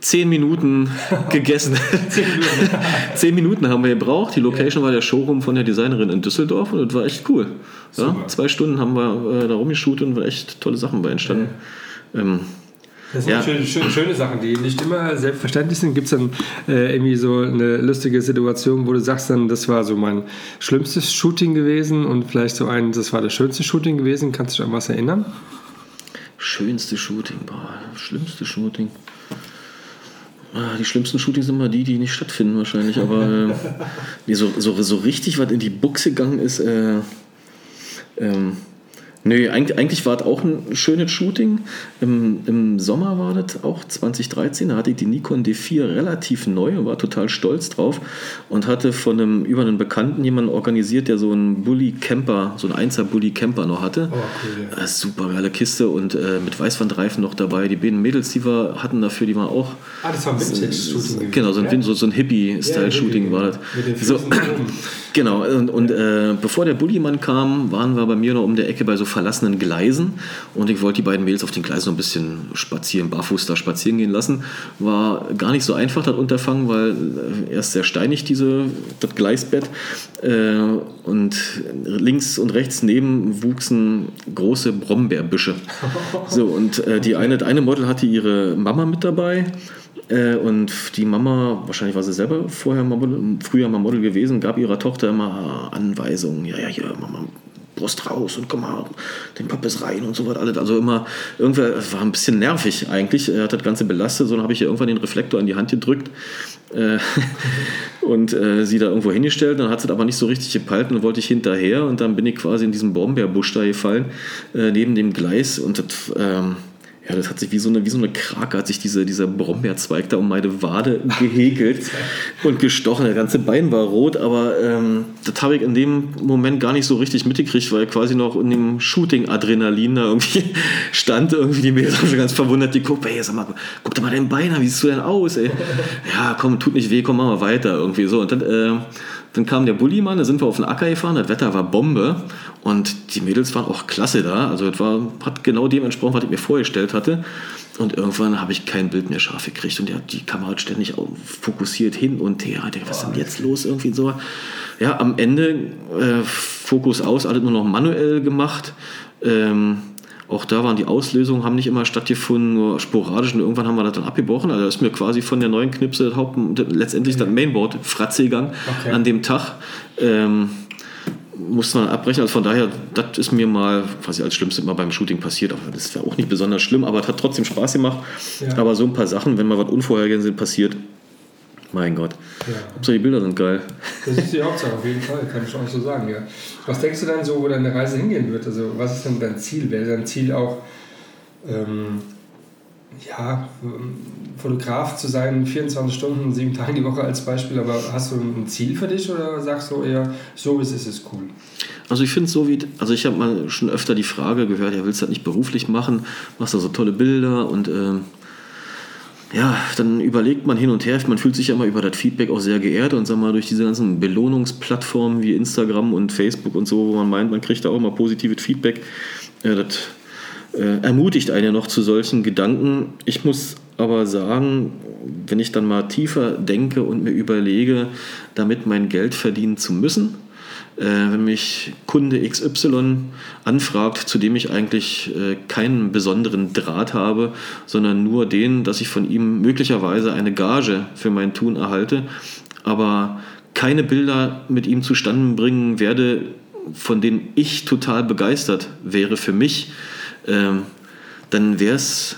B: zehn Minuten gegessen. zehn, Minuten. zehn Minuten haben wir gebraucht. Die Location ja. war der Showroom von der Designerin in Düsseldorf und das war echt cool. Ja, zwei Stunden haben wir äh, da rumgeshootet und waren echt tolle Sachen bei entstanden. Ja. Ähm,
A: das sind ja. schöne, schöne, schöne, Sachen, die nicht immer selbstverständlich sind. Gibt es dann äh, irgendwie so eine lustige Situation, wo du sagst dann, das war so mein schlimmstes Shooting gewesen und vielleicht so ein, das war das schönste Shooting gewesen. Kannst du dich an was erinnern?
B: Schönste Shooting, boah, schlimmste Shooting. Ah, die schlimmsten Shootings sind immer die, die nicht stattfinden wahrscheinlich, aber äh, so, so, so richtig was in die Buchse gegangen ist, äh, ähm, Nö, eigentlich, eigentlich war es auch ein schönes Shooting. Im, Im Sommer war das auch 2013. Da hatte ich die Nikon D4 relativ neu und war total stolz drauf und hatte von einem über einen Bekannten jemanden organisiert, der so einen Bully Camper, so einen 1er Bully Camper noch hatte. Oh, cool. Äh, super geile Kiste und äh, mit Weißwandreifen noch dabei. Die beiden Mädels, die wir hatten dafür, die waren auch.
A: Ah, das war ein Vintage-Shooting.
B: Genau, so ein, so, so ein Hippie-Style-Shooting ja, war das. Mit den so, genau, und, und äh, bevor der Bullymann kam, waren wir bei mir noch um der Ecke bei so verlassenen Gleisen und ich wollte die beiden Mädels auf den Gleisen noch ein bisschen spazieren, barfuß da spazieren gehen lassen. War gar nicht so einfach, das Unterfangen, weil äh, erst sehr steinig diese, das Gleisbett äh, und links und rechts neben wuchsen große Brombeerbüsche. So, und äh, die eine, eine Model hatte ihre Mama mit dabei äh, und die Mama, wahrscheinlich war sie selber vorher mal Model, früher mal Model gewesen, gab ihrer Tochter immer Anweisungen. Ja, ja, hier, Mama, Brust raus und komm mal, den Pappes rein und so was alles. Also immer, irgendwer, war ein bisschen nervig eigentlich. Er hat das Ganze belastet, so dann habe ich ihr irgendwann den Reflektor in die Hand gedrückt äh, und äh, sie da irgendwo hingestellt. Dann hat sie aber nicht so richtig gepeilt und dann wollte ich hinterher und dann bin ich quasi in diesem Brombeerbusch da gefallen, äh, neben dem Gleis und das, ähm, ja, das hat sich wie so eine, wie so eine Krake, hat sich diese, dieser Brombeerzweig da um meine Wade gehegelt und gestochen. Der ganze Bein war rot, aber ähm, das habe ich in dem Moment gar nicht so richtig mitgekriegt, weil quasi noch in dem Shooting-Adrenalin da irgendwie stand. Irgendwie die Mädels haben schon ganz verwundert, die guckt, ey, sag mal, guck dir mal dein Bein an, wie siehst du denn aus, ey? Ja, komm, tut nicht weh, komm, mach mal weiter, irgendwie so. Und dann, äh, dann kam der Bullimann, da sind wir auf den Acker gefahren, das Wetter war Bombe und die Mädels waren auch klasse da. Also es war, hat genau dem entsprochen, was ich mir vorgestellt hatte. Und irgendwann habe ich kein Bild mehr scharf gekriegt und die, die Kamera hat ständig fokussiert hin und her. Was ist denn jetzt los? Irgendwie so. Ja, am Ende äh, Fokus aus, alles nur noch manuell gemacht. Ähm, auch da waren die Auslösungen, haben nicht immer stattgefunden, nur sporadisch und irgendwann haben wir das dann abgebrochen. Also ist mir quasi von der neuen Knipse Haupt, letztendlich das Mainboard Fratze gegangen okay. an dem Tag. Ähm, musste man abbrechen. Also von daher, das ist mir mal quasi als Schlimmste immer beim Shooting passiert. Aber das ja auch nicht besonders schlimm, aber es hat trotzdem Spaß gemacht. Ja. Aber so ein paar Sachen, wenn mal was Unvorhergesehenes passiert, mein Gott. Ja. Hauptsache die Bilder sind geil.
A: Das ist die Hauptsache, auf jeden Fall, kann ich auch so sagen, ja. Was denkst du dann so, wo deine Reise hingehen wird? Also was ist denn dein Ziel? Wäre dein Ziel auch, ähm, ja, Fotograf zu sein, 24 Stunden, sieben Tage die Woche als Beispiel, aber hast du ein Ziel für dich oder sagst du eher, so wie es ist, ist cool?
B: Also ich finde so wie, also ich habe mal schon öfter die Frage gehört, ja, willst du das nicht beruflich machen, machst da so tolle Bilder und äh, ja, dann überlegt man hin und her, man fühlt sich ja immer über das Feedback auch sehr geehrt und sag mal, durch diese ganzen Belohnungsplattformen wie Instagram und Facebook und so, wo man meint, man kriegt da auch mal positives Feedback, ja, das äh, ermutigt einen ja noch zu solchen Gedanken. Ich muss aber sagen, wenn ich dann mal tiefer denke und mir überlege, damit mein Geld verdienen zu müssen, äh, wenn mich Kunde XY anfragt, zu dem ich eigentlich äh, keinen besonderen Draht habe, sondern nur den, dass ich von ihm möglicherweise eine Gage für mein Tun erhalte, aber keine Bilder mit ihm zustande bringen werde, von denen ich total begeistert wäre für mich, ähm, dann wäre es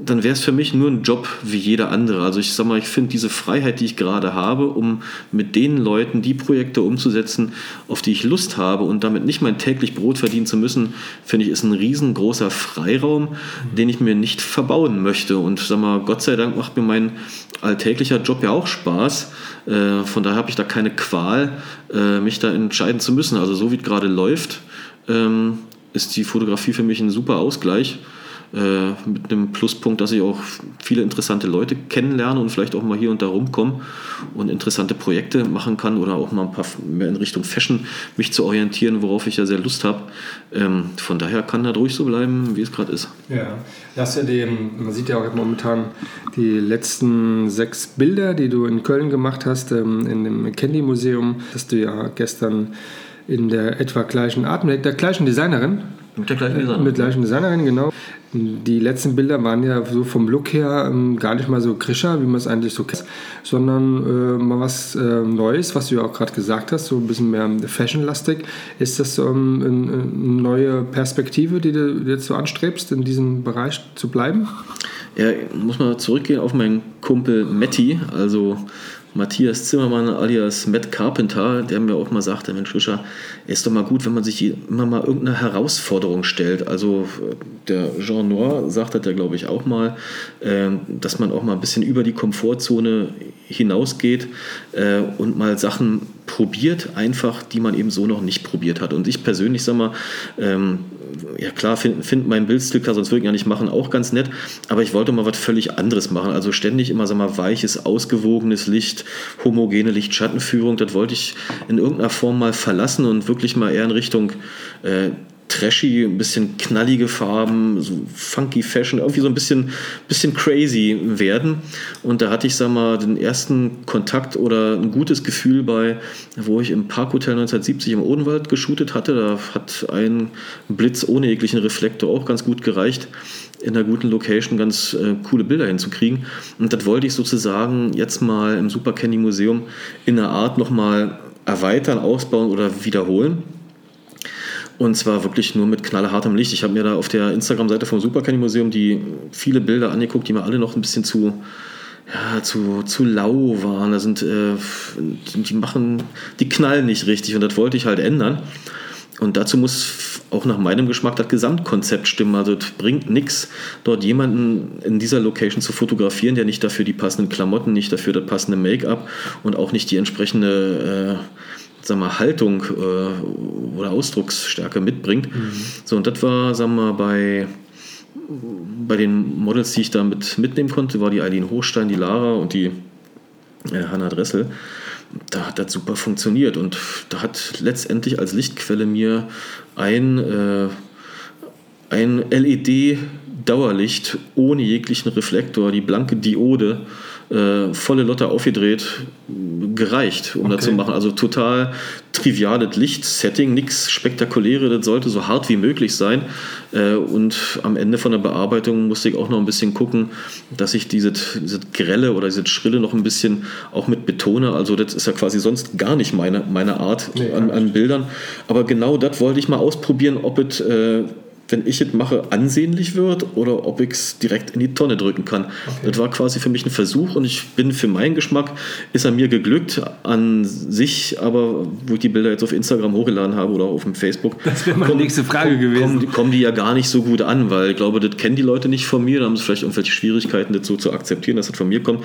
B: dann wäre es für mich nur ein Job wie jeder andere. Also ich sag mal, ich finde diese Freiheit, die ich gerade habe, um mit den Leuten die Projekte umzusetzen, auf die ich Lust habe und damit nicht mein täglich Brot verdienen zu müssen, finde ich, ist ein riesengroßer Freiraum, den ich mir nicht verbauen möchte. Und sag mal, Gott sei Dank macht mir mein alltäglicher Job ja auch Spaß. Äh, von daher habe ich da keine Qual, äh, mich da entscheiden zu müssen. Also so wie es gerade läuft, ähm, ist die Fotografie für mich ein super Ausgleich. Äh, mit einem Pluspunkt, dass ich auch viele interessante Leute kennenlerne und vielleicht auch mal hier und da rumkomme und interessante Projekte machen kann oder auch mal ein paar mehr in Richtung Fashion mich zu orientieren, worauf ich ja sehr Lust habe. Ähm, von daher kann das ruhig so bleiben, wie es gerade ist.
A: Ja, das ja den, man sieht ja auch momentan die letzten sechs Bilder, die du in Köln gemacht hast, ähm, in dem Candy Museum, das du ja gestern in der etwa gleichen Art, mit der gleichen Designerin.
B: Mit der gleichen Designerin.
A: Mit der gleichen Designerin, genau. Die letzten Bilder waren ja so vom Look her ähm, gar nicht mal so krischer, wie man es eigentlich so kennt, sondern äh, mal was äh, Neues, was du ja auch gerade gesagt hast, so ein bisschen mehr fashionlastig. Ist das ähm, eine neue Perspektive, die du jetzt so anstrebst, in diesem Bereich zu bleiben?
B: Ja, muss mal zurückgehen auf meinen Kumpel Matti, also Matthias Zimmermann alias Matt Carpenter, der mir auch mal sagte, Mensch Fischer, ist doch mal gut, wenn man sich immer mal irgendeine Herausforderung stellt. Also der Jean Noir sagt das ja, glaube ich, auch mal, ähm, dass man auch mal ein bisschen über die Komfortzone hinausgeht äh, und mal Sachen probiert, einfach, die man eben so noch nicht probiert hat. Und ich persönlich, sag mal, ähm, ja klar, finde find mein Bildsticker, sonst würde ich ja nicht machen, auch ganz nett, aber ich wollte mal was völlig anderes machen. Also ständig immer, sag mal, weiches, ausgewogenes Licht, homogene Lichtschattenführung, das wollte ich in irgendeiner Form mal verlassen und wirklich mal eher in Richtung äh, trashy, ein bisschen knallige Farben, so funky Fashion, irgendwie so ein bisschen, bisschen crazy werden. Und da hatte ich, sag mal, den ersten Kontakt oder ein gutes Gefühl bei, wo ich im Parkhotel 1970 im Odenwald geshootet hatte. Da hat ein Blitz ohne jeglichen Reflektor auch ganz gut gereicht, in einer guten Location ganz äh, coole Bilder hinzukriegen. Und das wollte ich sozusagen jetzt mal im Super Candy Museum in der Art nochmal erweitern, ausbauen oder wiederholen. Und zwar wirklich nur mit knallhartem Licht. Ich habe mir da auf der Instagram-Seite vom Super Candy Museum die viele Bilder angeguckt, die mir alle noch ein bisschen zu, ja, zu, zu lau waren. Da sind, äh, die machen, die knallen nicht richtig und das wollte ich halt ändern. Und dazu muss auch nach meinem Geschmack das Gesamtkonzept stimmen. Also es bringt nichts, dort jemanden in dieser Location zu fotografieren, der nicht dafür die passenden Klamotten, nicht dafür das passende Make-up und auch nicht die entsprechende äh, sag mal, Haltung äh, oder Ausdrucksstärke mitbringt. Mhm. So, und das war, sagen wir mal, bei bei den Models, die ich da mit mitnehmen konnte, war die Eileen Hochstein, die Lara und die äh, Hanna Dressel. Da hat das super funktioniert. Und da hat letztendlich als Lichtquelle mir ein, äh, ein LED-Dauerlicht ohne jeglichen Reflektor, die blanke Diode, äh, volle Lotte aufgedreht, gereicht, um okay. das zu machen. Also total triviales Lichtsetting, nichts Spektakuläres, das sollte so hart wie möglich sein. Äh, und am Ende von der Bearbeitung musste ich auch noch ein bisschen gucken, dass ich diese, diese Grelle oder diese Schrille noch ein bisschen auch mit betone. Also das ist ja quasi sonst gar nicht meine, meine Art nee, an, an Bildern. Aber genau das wollte ich mal ausprobieren, ob es äh, wenn ich es mache, ansehnlich wird oder ob ich es direkt in die Tonne drücken kann. Okay. Das war quasi für mich ein Versuch und ich bin für meinen Geschmack, ist er mir geglückt an sich, aber wo ich die Bilder jetzt auf Instagram hochgeladen habe oder auf dem Facebook.
A: Das wäre meine kommen, nächste Frage kommen, gewesen.
B: Kommen, kommen, die ja gar nicht so gut an, weil ich glaube, das kennen die Leute nicht von mir, da haben sie vielleicht irgendwelche Schwierigkeiten, das so zu akzeptieren, dass das von mir kommt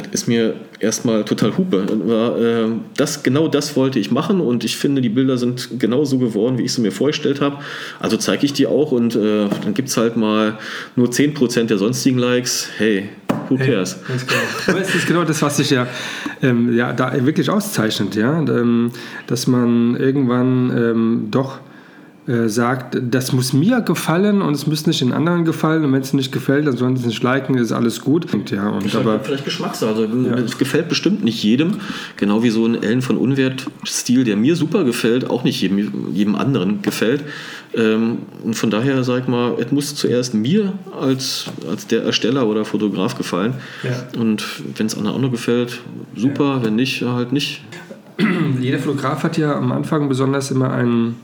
B: das ist mir erstmal total Hupe. Äh, das, genau das wollte ich machen und ich finde, die Bilder sind genau so geworden, wie ich sie mir vorgestellt habe. Also zeige ich die auch und äh, dann gibt es halt mal nur 10% der sonstigen Likes. Hey, who cares? Hey,
A: ganz genau. Aber es ist genau das, was sich ja, ähm, ja da wirklich auszeichnet, ja? Ähm, dass man irgendwann ähm, doch äh, sagt, das muss mir gefallen und es muss nicht den anderen gefallen und wenn es nicht gefällt, dann sollen sie es nicht liken, ist alles gut.
B: Ja, und aber, halt vielleicht Geschmackssache. Also, ja. Es gefällt bestimmt nicht jedem, genau wie so ein Ellen von Unwert-Stil, der mir super gefällt, auch nicht jedem, jedem anderen gefällt. Ähm, und von daher sag ich mal, es muss zuerst mir als, als der Ersteller oder Fotograf gefallen. Ja. Und wenn es anderen auch noch gefällt, super, ja. wenn nicht, halt nicht.
A: Jeder Fotograf hat ja am Anfang besonders immer einen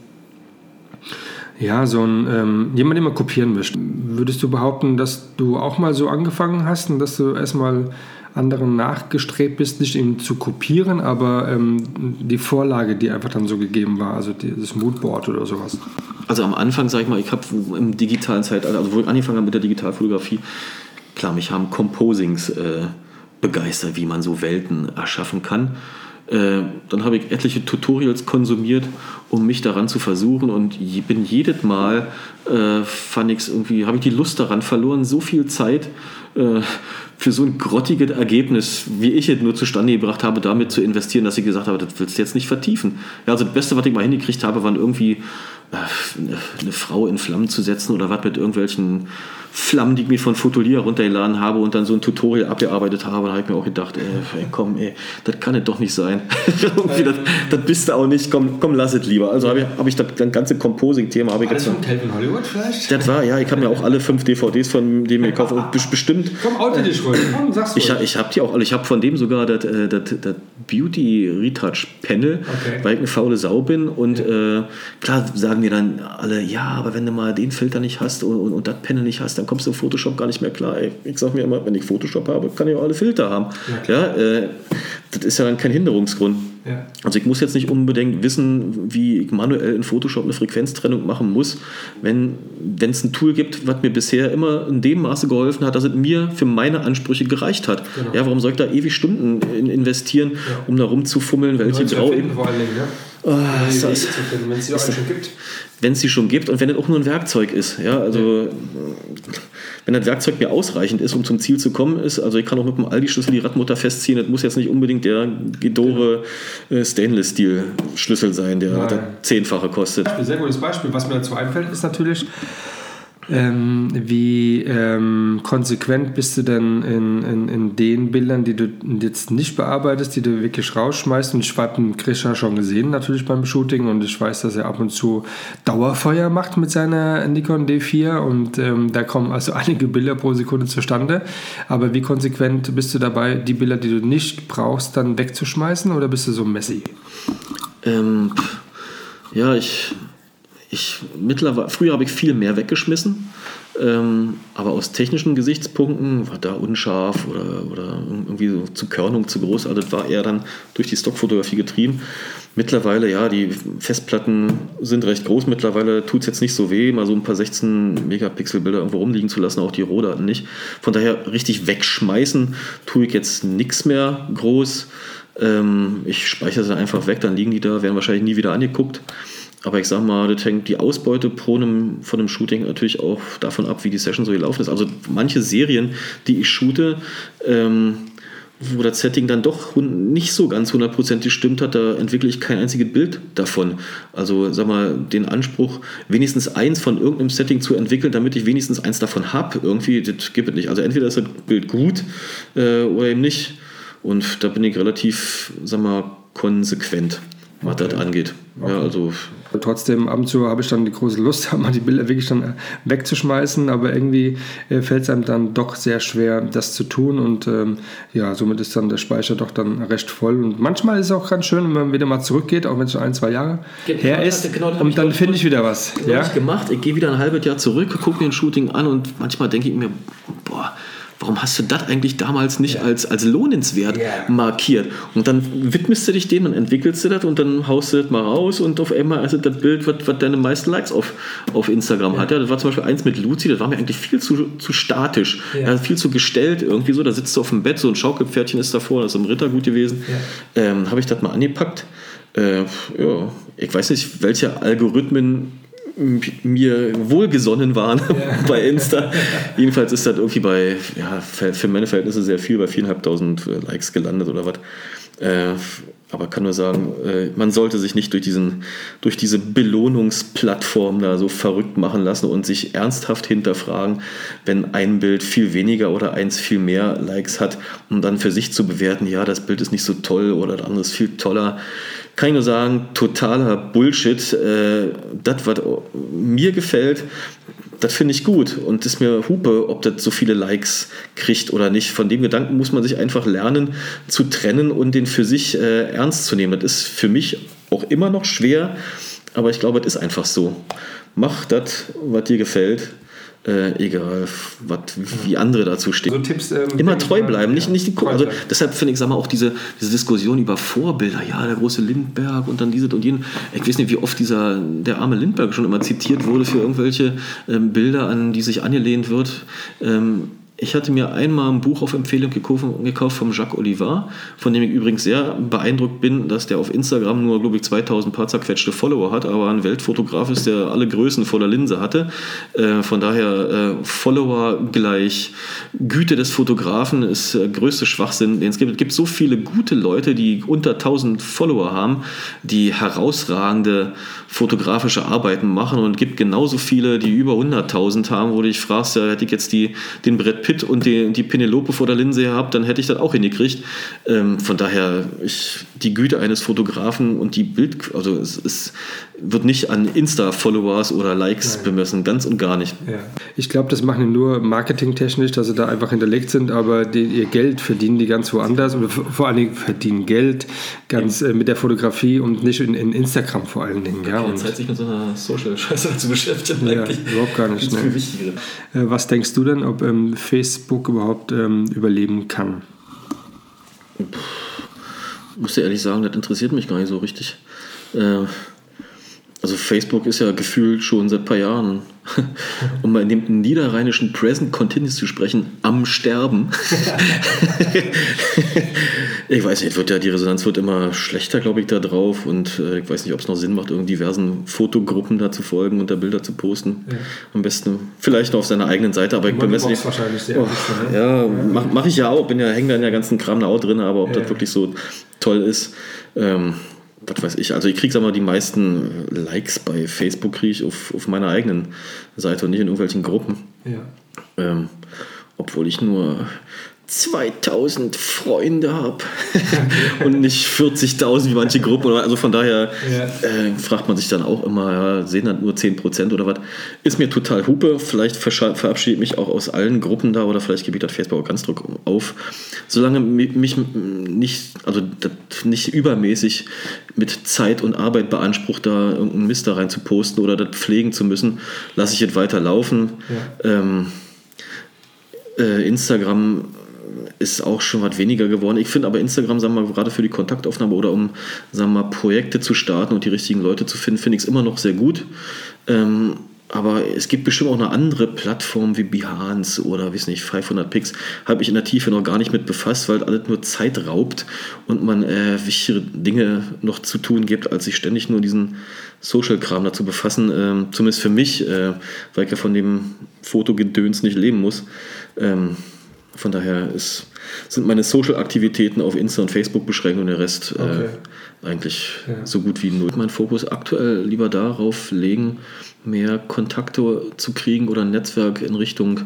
A: ja, so ein ähm, jemand, den man kopieren möchte. Würdest du behaupten, dass du auch mal so angefangen hast und dass du erstmal anderen nachgestrebt bist, nicht ihn zu kopieren, aber ähm, die Vorlage, die einfach dann so gegeben war, also das Moodboard oder sowas?
B: Also am Anfang, sag ich mal, ich habe im digitalen Zeitalter, also wo ich angefangen habe mit der Digitalfotografie, klar, mich haben Composings äh, begeistert, wie man so Welten erschaffen kann. Äh, dann habe ich etliche Tutorials konsumiert, um mich daran zu versuchen und bin jedes Mal, äh, fand ich irgendwie, habe ich die Lust daran verloren, so viel Zeit äh, für so ein grottiges Ergebnis, wie ich es nur zustande gebracht habe, damit zu investieren, dass ich gesagt habe, das willst du jetzt nicht vertiefen. Ja, also das Beste, was ich mal hingekriegt habe, waren irgendwie äh, eine Frau in Flammen zu setzen oder was mit irgendwelchen Flammen, die ich mir von Fotolier runtergeladen habe und dann so ein Tutorial abgearbeitet habe. Da habe ich mir auch gedacht, ey, komm, ey, das kann es doch nicht sein. das, das, bist du auch nicht, komm, komm lass es lieber. Also habe ich, hab ich das, ganze Composing-Thema.
A: Alles von Calvin Hollywood vielleicht?
B: Das war, ja, ich habe mir auch alle fünf DVDs von dem gekauft und bestimmt.
A: Komm, oute dich ruhig, komm, sag's
B: Ich, ich habe die auch alle, ich habe von dem sogar das, äh, das, das Beauty Retouch Panel, okay. weil ich eine faule Sau bin und äh, klar sagen mir dann alle, ja, aber wenn du mal den Filter nicht hast und, und, und das Panel nicht hast, dann kommst du in Photoshop gar nicht mehr klar. Ey, ich sage mir immer, wenn ich Photoshop habe, kann ich auch alle Filter haben. Ja, ja äh, das ist ja dann kein Hinderungsgrund. Ja. Also ich muss jetzt nicht unbedingt wissen, wie ich manuell in Photoshop eine Frequenztrennung machen muss, wenn es ein Tool gibt, was mir bisher immer in dem Maße geholfen hat, dass es mir für meine Ansprüche gereicht hat. Genau. Ja, warum soll ich da ewig Stunden in investieren, ja. um da rumzufummeln, welche Grau... Vor allen Dingen, ja? Oh, das wenn es sie schon gibt. Wenn es sie schon gibt und wenn es auch nur ein Werkzeug ist. Ja, also wenn das Werkzeug mir ausreichend ist, um zum Ziel zu kommen, ist, also ich kann auch mit dem Aldi-Schlüssel die Radmutter festziehen, das muss jetzt nicht unbedingt der Gedore äh, Stainless-Steel-Schlüssel sein, der, der zehnfache kostet.
A: Ein sehr gutes Beispiel. Was mir dazu einfällt, ist natürlich, ähm, wie ähm, konsequent bist du denn in, in, in, den Bildern, die du jetzt nicht bearbeitest, die du wirklich rausschmeißt? Und ich habe den Krischer schon gesehen, natürlich beim Shooting, und ich weiß, dass er ab und zu Dauerfeuer macht mit seiner Nikon D4 und ähm, da kommen also einige Bilder pro Sekunde zustande. Aber wie konsequent bist du dabei, die Bilder, die du nicht brauchst, dann wegzuschmeißen oder bist du so messy?
B: Ähm, ja, ich ich mittlerweile, früher habe ich viel mehr weggeschmissen, ähm, aber aus technischen Gesichtspunkten war da unscharf oder, oder irgendwie so zu Körnung zu groß. Also das war eher dann durch die Stockfotografie getrieben. Mittlerweile, ja, die Festplatten sind recht groß. Mittlerweile tut es jetzt nicht so weh, mal so ein paar 16 Megapixel Bilder irgendwo rumliegen zu lassen, auch die Rohdaten nicht. Von daher richtig wegschmeißen tue ich jetzt nichts mehr groß. Ähm, ich speichere sie einfach weg, dann liegen die da, werden wahrscheinlich nie wieder angeguckt. Aber ich sag mal, das hängt die Ausbeute pro einem, von einem Shooting natürlich auch davon ab, wie die Session so gelaufen ist. Also manche Serien, die ich shoote, ähm, wo das Setting dann doch nicht so ganz hundertprozentig stimmt hat, da entwickle ich kein einziges Bild davon. Also sag mal, den Anspruch, wenigstens eins von irgendeinem Setting zu entwickeln, damit ich wenigstens eins davon habe, irgendwie, das gibt es nicht. Also entweder ist das Bild gut äh, oder eben nicht. Und da bin ich relativ, sag mal, konsequent, was okay. das angeht. Okay. Ja, also
A: Trotzdem, ab und zu habe ich dann die große Lust, mal die Bilder wirklich dann äh, wegzuschmeißen, aber irgendwie äh, fällt es einem dann doch sehr schwer, das zu tun und ähm, ja, somit ist dann der Speicher doch dann recht voll und manchmal ist es auch ganz schön, wenn man wieder mal zurückgeht, auch wenn es schon ein, zwei Jahre genau, her ist genau, und dann finde ich wieder was.
B: Genau ja? ich gemacht, ich gehe wieder ein halbes Jahr zurück, gucke mir ein Shooting an und manchmal denke ich mir, boah, warum hast du das eigentlich damals nicht ja. als, als lohnenswert ja. markiert? Und dann widmest du dich dem und entwickelst du das und dann haust du das mal raus und auf einmal also das Bild, was, was deine meisten Likes auf, auf Instagram ja. hat. Ja, das war zum Beispiel eins mit Luzi, das war mir eigentlich viel zu, zu statisch, ja. viel zu gestellt irgendwie so. Da sitzt du auf dem Bett, so ein Schaukelpferdchen ist davor, das ist im Ritter gut gewesen. Ähm, Habe ich das mal angepackt. Äh, ja, ich weiß nicht, welche Algorithmen mir wohlgesonnen waren ja. bei Insta. Jedenfalls ist das irgendwie bei, ja, für meine Verhältnisse sehr viel, bei 4.500 Likes gelandet oder was. Äh, aber kann nur sagen, äh, man sollte sich nicht durch, diesen, durch diese Belohnungsplattform da so verrückt machen lassen und sich ernsthaft hinterfragen, wenn ein Bild viel weniger oder eins viel mehr Likes hat, um dann für sich zu bewerten, ja, das Bild ist nicht so toll oder das andere ist viel toller kann ich nur sagen, totaler Bullshit. Äh, das, was mir gefällt, das finde ich gut und ist mir Hupe, ob das so viele Likes kriegt oder nicht. Von dem Gedanken muss man sich einfach lernen zu trennen und den für sich äh, ernst zu nehmen. Das ist für mich auch immer noch schwer, aber ich glaube, es ist einfach so. Mach das, was dir gefällt äh, egal, wat, wie andere dazu stehen. So Tipps, ähm, Immer treu bleiben, nicht, nicht die gucken. Also deshalb finde ich, sag mal, auch diese, diese Diskussion über Vorbilder, ja, der große Lindberg und dann diese und jenen. Ich weiß nicht, wie oft dieser, der arme Lindberg schon immer zitiert wurde für irgendwelche ähm, Bilder, an die sich angelehnt wird. Ähm, ich hatte mir einmal ein Buch auf Empfehlung gekauft, vom Jacques Olivar, von dem ich übrigens sehr beeindruckt bin, dass der auf Instagram nur, glaube ich, 2000 paar zerquetschte Follower hat, aber ein Weltfotograf ist, der alle Größen vor der Linse hatte. Äh, von daher äh, Follower gleich Güte des Fotografen ist der größte Schwachsinn, den es gibt. Es gibt so viele gute Leute, die unter 1000 Follower haben, die herausragende fotografische Arbeiten machen und gibt genauso viele, die über 100.000 haben, wo du dich fragst, ja, hätte ich jetzt die, den Brett Pitt und die, die Penelope vor der Linse gehabt, dann hätte ich das auch hingekriegt. Ähm, von daher, ich, die Güte eines Fotografen und die Bild, also es, es wird nicht an Insta-Followers oder Likes Nein. bemessen, ganz und gar nicht.
A: Ja. Ich glaube, das machen die nur marketingtechnisch, dass sie da einfach hinterlegt sind, aber die, ihr Geld verdienen die ganz woanders oder vor allen Dingen verdienen Geld ganz ja. äh, mit der Fotografie und nicht in, in Instagram vor allen Dingen. Ja,
B: und Zeit, sich mit so einer Social-Scheiße zu beschäftigen.
A: Ja, überhaupt gar nicht. Das ist viel Äh, was denkst du denn, ob ähm, Facebook überhaupt ähm, überleben kann?
B: Ich muss dir ehrlich sagen, das interessiert mich gar nicht so richtig. Äh, also Facebook ist ja gefühlt schon seit ein paar Jahren, um mal in dem niederrheinischen Present Continuous zu sprechen, am Sterben. ich weiß nicht, wird ja, die Resonanz wird immer schlechter, glaube ich, da drauf und äh, ich weiß nicht, ob es noch Sinn macht, irgendwie diversen Fotogruppen da zu folgen und da Bilder zu posten. Ja. Am besten vielleicht noch auf seiner eigenen Seite, aber ich bin nicht. wahrscheinlich sehr oh, ne? Ja, ja. mache mach ich ja auch, bin ja, hänge da in der ganzen Kram auch drin, aber ob ja. das wirklich so toll ist, ähm, was weiß ich, also ich kriege mal die meisten Likes bei Facebook kriege ich auf, auf meiner eigenen Seite und nicht in irgendwelchen Gruppen. Ja. Ähm, obwohl ich nur 2000 Freunde habe und nicht 40.000 wie manche Gruppen. Also von daher äh, fragt man sich dann auch immer, ja, sehen dann nur 10% oder was. Ist mir total Hupe. Vielleicht verabschiede ich mich auch aus allen Gruppen da oder vielleicht gebe ich das Facebook auch ganz Druck auf. Solange mich nicht, also nicht übermäßig mit Zeit und Arbeit beansprucht, da irgendeinen Mist da rein zu posten oder das pflegen zu müssen, lasse ich es weiter laufen. Ja. Ähm, äh, Instagram ist auch schon was weniger geworden. Ich finde aber Instagram, sagen wir mal, gerade für die Kontaktaufnahme oder um, sagen wir mal, Projekte zu starten und die richtigen Leute zu finden, finde ich es immer noch sehr gut. Ähm, aber es gibt bestimmt auch eine andere Plattform wie Behance oder, weiß nicht, 500 Pix. Habe ich in der Tiefe noch gar nicht mit befasst, weil alles nur Zeit raubt und man äh, wichtigere Dinge noch zu tun gibt, als sich ständig nur diesen Social-Kram dazu befassen. Ähm, zumindest für mich, äh, weil ich ja von dem Fotogedöns nicht leben muss. Ähm, von daher ist, sind meine Social-Aktivitäten auf Insta und Facebook beschränkt und der Rest äh, okay. äh, eigentlich ja. so gut wie null. Mein Fokus aktuell lieber darauf legen, mehr Kontakte zu kriegen oder ein Netzwerk in Richtung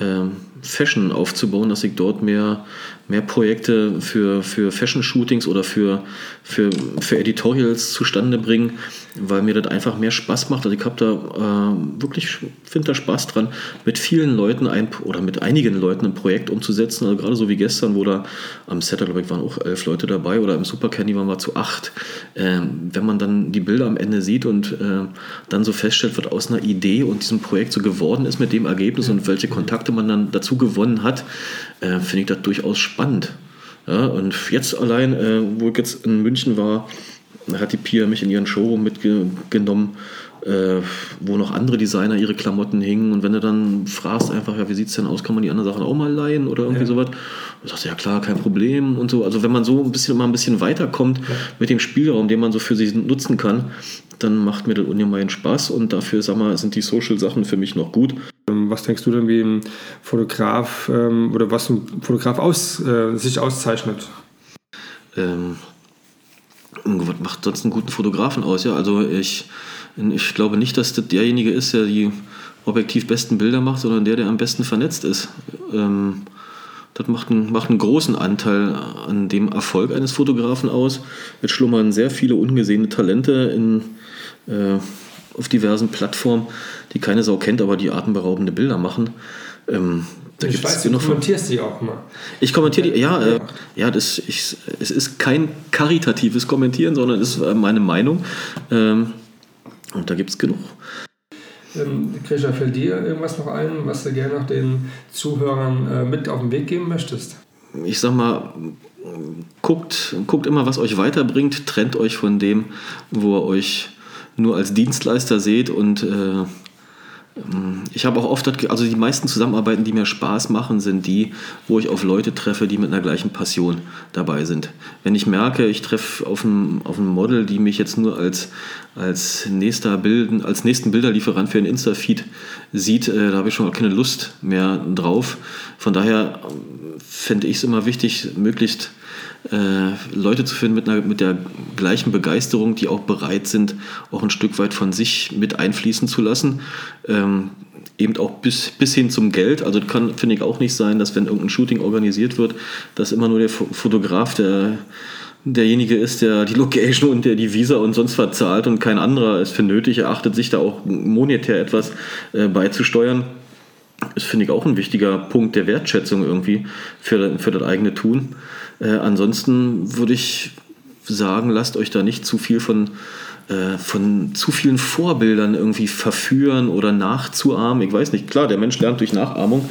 B: ähm, Fashion aufzubauen, dass ich dort mehr, mehr Projekte für, für Fashion-Shootings oder für, für, für Editorials zustande bringe, weil mir das einfach mehr Spaß macht. Also ich habe da äh, wirklich, finde da Spaß dran, mit vielen Leuten ein, oder mit einigen Leuten ein Projekt umzusetzen. Also gerade so wie gestern, wo da am Setter, glaube ich, waren auch elf Leute dabei oder im Super Candy waren wir zu acht. Ähm, wenn man dann die Bilder am Ende sieht und äh, dann so feststellt, was aus einer Idee und diesem Projekt so geworden ist mit dem Ergebnis und welche Kontakte man dann dazu gewonnen hat, äh, finde ich das durchaus spannend. Ja, und jetzt allein, äh, wo ich jetzt in München war, hat die Pia mich in ihren Showroom mitgenommen, äh, wo noch andere Designer ihre Klamotten hingen. Und wenn du dann fragst, einfach, ja, wie sieht es denn aus, kann man die anderen Sachen auch mal leihen oder irgendwie ja. sowas? Du sagst, ja klar, kein Problem und so. Also wenn man so ein bisschen mal ein bisschen weiterkommt ja. mit dem Spielraum, den man so für sich nutzen kann, dann macht mir das ungemein Spaß und dafür, sag mal, sind die Social-Sachen für mich noch gut.
A: Ähm, was denkst du denn, wie ein Fotograf ähm, oder was ein Fotograf aus, äh, sich auszeichnet?
B: Ähm, was macht sonst einen guten Fotografen aus? Ja, also ich, ich glaube nicht, dass das derjenige ist, der die objektiv besten Bilder macht, sondern der, der am besten vernetzt ist. Ähm, das macht einen, macht einen großen Anteil an dem Erfolg eines Fotografen aus. Jetzt schlummern sehr viele ungesehene Talente in, äh, auf diversen Plattformen, die keine Sau kennt, aber die atemberaubende Bilder machen. Ähm,
A: da ich weiß, du kommentierst die auch mal.
B: Ich kommentiere die, ja, äh, ja das, ich, es ist kein karitatives Kommentieren, sondern es ist äh, meine Meinung. Ähm, und da gibt es genug.
A: Ähm, Krisha, fällt dir irgendwas noch ein, was du gerne noch den Zuhörern äh, mit auf den Weg geben möchtest?
B: Ich sag mal, guckt, guckt immer, was euch weiterbringt, trennt euch von dem, wo ihr euch nur als Dienstleister seht und äh, ähm, ich habe auch oft, also die meisten Zusammenarbeiten, die mir Spaß machen, sind die, wo ich auf Leute treffe, die mit einer gleichen Passion dabei sind. Wenn ich merke, ich treffe auf ein, auf ein Model, die mich jetzt nur als, als, nächster Bilden, als nächsten Bilderlieferant für ein Insta-Feed sieht, äh, da habe ich schon keine Lust mehr drauf. Von daher ähm, fände ich es immer wichtig, möglichst Leute zu finden mit, einer, mit der gleichen Begeisterung, die auch bereit sind, auch ein Stück weit von sich mit einfließen zu lassen. Ähm, eben auch bis, bis hin zum Geld. Also kann, finde ich, auch nicht sein, dass wenn irgendein Shooting organisiert wird, dass immer nur der Fotograf der derjenige ist, der die Location und der die Visa und sonst was zahlt und kein anderer es für nötig erachtet, sich da auch monetär etwas äh, beizusteuern. Das finde ich auch ein wichtiger Punkt der Wertschätzung irgendwie für, für das eigene Tun. Äh, ansonsten würde ich sagen, lasst euch da nicht zu viel von, äh, von zu vielen Vorbildern irgendwie verführen oder nachzuahmen. Ich weiß nicht, klar, der Mensch lernt durch Nachahmung.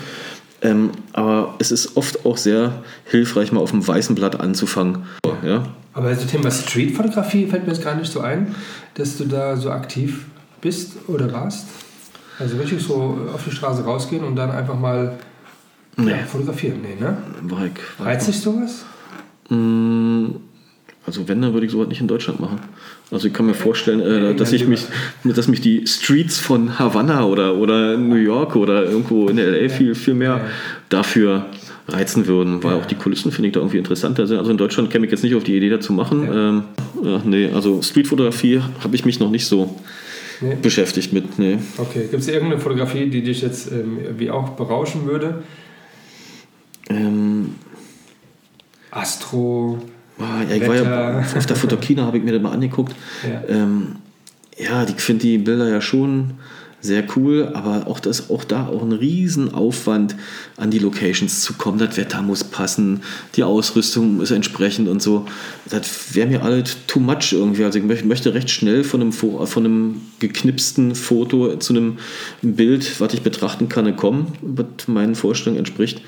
B: Ähm, aber es ist oft auch sehr hilfreich, mal auf dem weißen Blatt anzufangen. Ja?
A: Aber das Thema Streetfotografie fällt mir jetzt gar nicht so ein, dass du da so aktiv bist oder warst. Also wirklich so auf die Straße rausgehen und dann einfach mal nee. ja, fotografieren. Nee, ne? War ich, war Reizt sich sowas?
B: Mm, also wenn, dann würde ich sowas nicht in Deutschland machen. Also ich kann mir vorstellen, äh, dass ich mich, dass mich die Streets von Havanna oder, oder New York oder irgendwo in LA viel, viel mehr dafür reizen würden, weil auch die Kulissen finde ich da irgendwie interessanter sind. Also in Deutschland käme ich jetzt nicht auf die Idee dazu machen. Ja. Ähm, ja, nee, also Streetfotografie habe ich mich noch nicht so nee. beschäftigt mit. Nee.
A: Okay, gibt es irgendeine Fotografie, die dich jetzt ähm, wie auch berauschen würde?
B: Ähm,
A: Astro.
B: Ah, ja, ich war ja auf der Fotokina, habe ich mir das mal angeguckt. Ja, ähm, ja ich finde die Bilder ja schon sehr cool, aber auch das auch da auch ein Riesenaufwand an die Locations zu kommen. Das Wetter muss passen, die Ausrüstung ist entsprechend und so. Das wäre mir alles too much irgendwie. Also ich möchte recht schnell von einem, von einem geknipsten Foto zu einem Bild, was ich betrachten kann, kommen, was meinen Vorstellungen entspricht.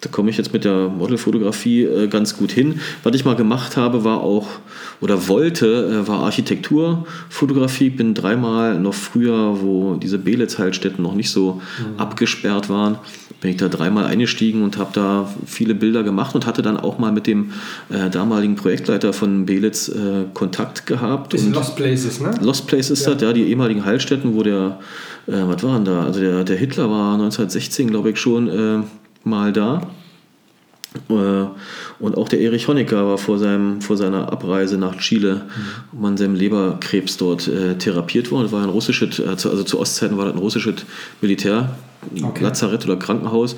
B: Da komme ich jetzt mit der Modelfotografie äh, ganz gut hin. Was ich mal gemacht habe, war auch oder wollte, äh, war Architekturfotografie. Bin dreimal noch früher, wo diese Belitz-Heilstätten noch nicht so mhm. abgesperrt waren, bin ich da dreimal eingestiegen und habe da viele Bilder gemacht und hatte dann auch mal mit dem äh, damaligen Projektleiter von Belitz äh, Kontakt gehabt.
A: Ist Lost Places, ne?
B: Lost Places, ja. das, ja, die ehemaligen Heilstätten, wo der, äh, was waren da? Also der, der Hitler war 1916, glaube ich, schon äh, mal da. Äh, und auch der Erich Honecker war vor, seinem, vor seiner Abreise nach Chile, mhm. an seinem Leberkrebs dort äh, therapiert worden. Das war ein russisches, also zu Ostzeiten war das ein russisches Militär, okay. Lazarett oder Krankenhaus.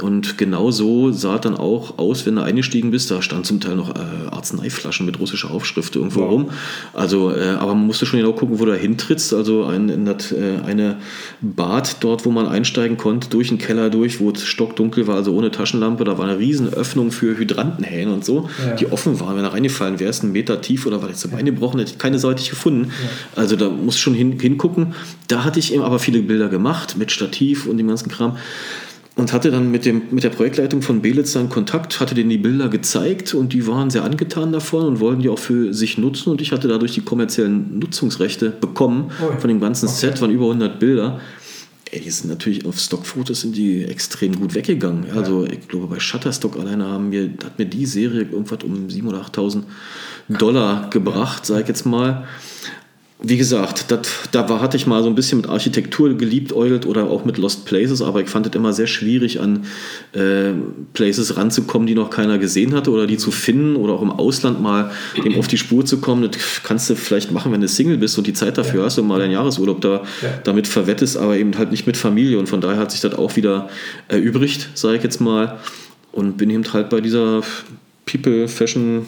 B: Und genau so sah es dann auch aus, wenn du eingestiegen bist. Da stand zum Teil noch äh, Arzneiflaschen mit russischer Aufschrift irgendwo wow. rum. Also, äh, aber man musste schon genau gucken, wo du da hintrittst. Also ein, in das, äh, eine Bad dort, wo man einsteigen konnte, durch den Keller durch, wo es stockdunkel war, also ohne Taschenlampe. Da war eine riesen Öffnung für Hydrantenhähne und so, ja. die offen waren. Wenn du reingefallen wärst, einen Meter tief oder war jetzt zum Bein gebrochen, hätte ich keine Seite gefunden. Ja. Also da musst du schon hin, hingucken. Da hatte ich eben aber viele Bilder gemacht mit Stativ und dem ganzen Kram und hatte dann mit, dem, mit der Projektleitung von Belitz dann Kontakt, hatte denen die Bilder gezeigt und die waren sehr angetan davon und wollten die auch für sich nutzen und ich hatte dadurch die kommerziellen Nutzungsrechte bekommen oh, von dem ganzen okay. Set, waren über 100 Bilder. Ey, die sind natürlich auf Stockfotos sind die extrem gut weggegangen. Ja. Also ich glaube bei Shutterstock alleine haben wir, hat mir die Serie irgendwas um 7.000 oder 8.000 Dollar gebracht, sag ich jetzt mal wie gesagt, dat, da war, hatte ich mal so ein bisschen mit Architektur geliebäugelt oder auch mit Lost Places, aber ich fand es immer sehr schwierig, an äh, Places ranzukommen, die noch keiner gesehen hatte oder die zu finden oder auch im Ausland mal dem auf die Spur zu kommen. Das kannst du vielleicht machen, wenn du Single bist und die Zeit dafür ja. hast und mal deinen Jahresurlaub da, ja. damit verwettest, aber eben halt nicht mit Familie und von daher hat sich das auch wieder erübrigt, sage ich jetzt mal. Und bin eben halt bei dieser People Fashion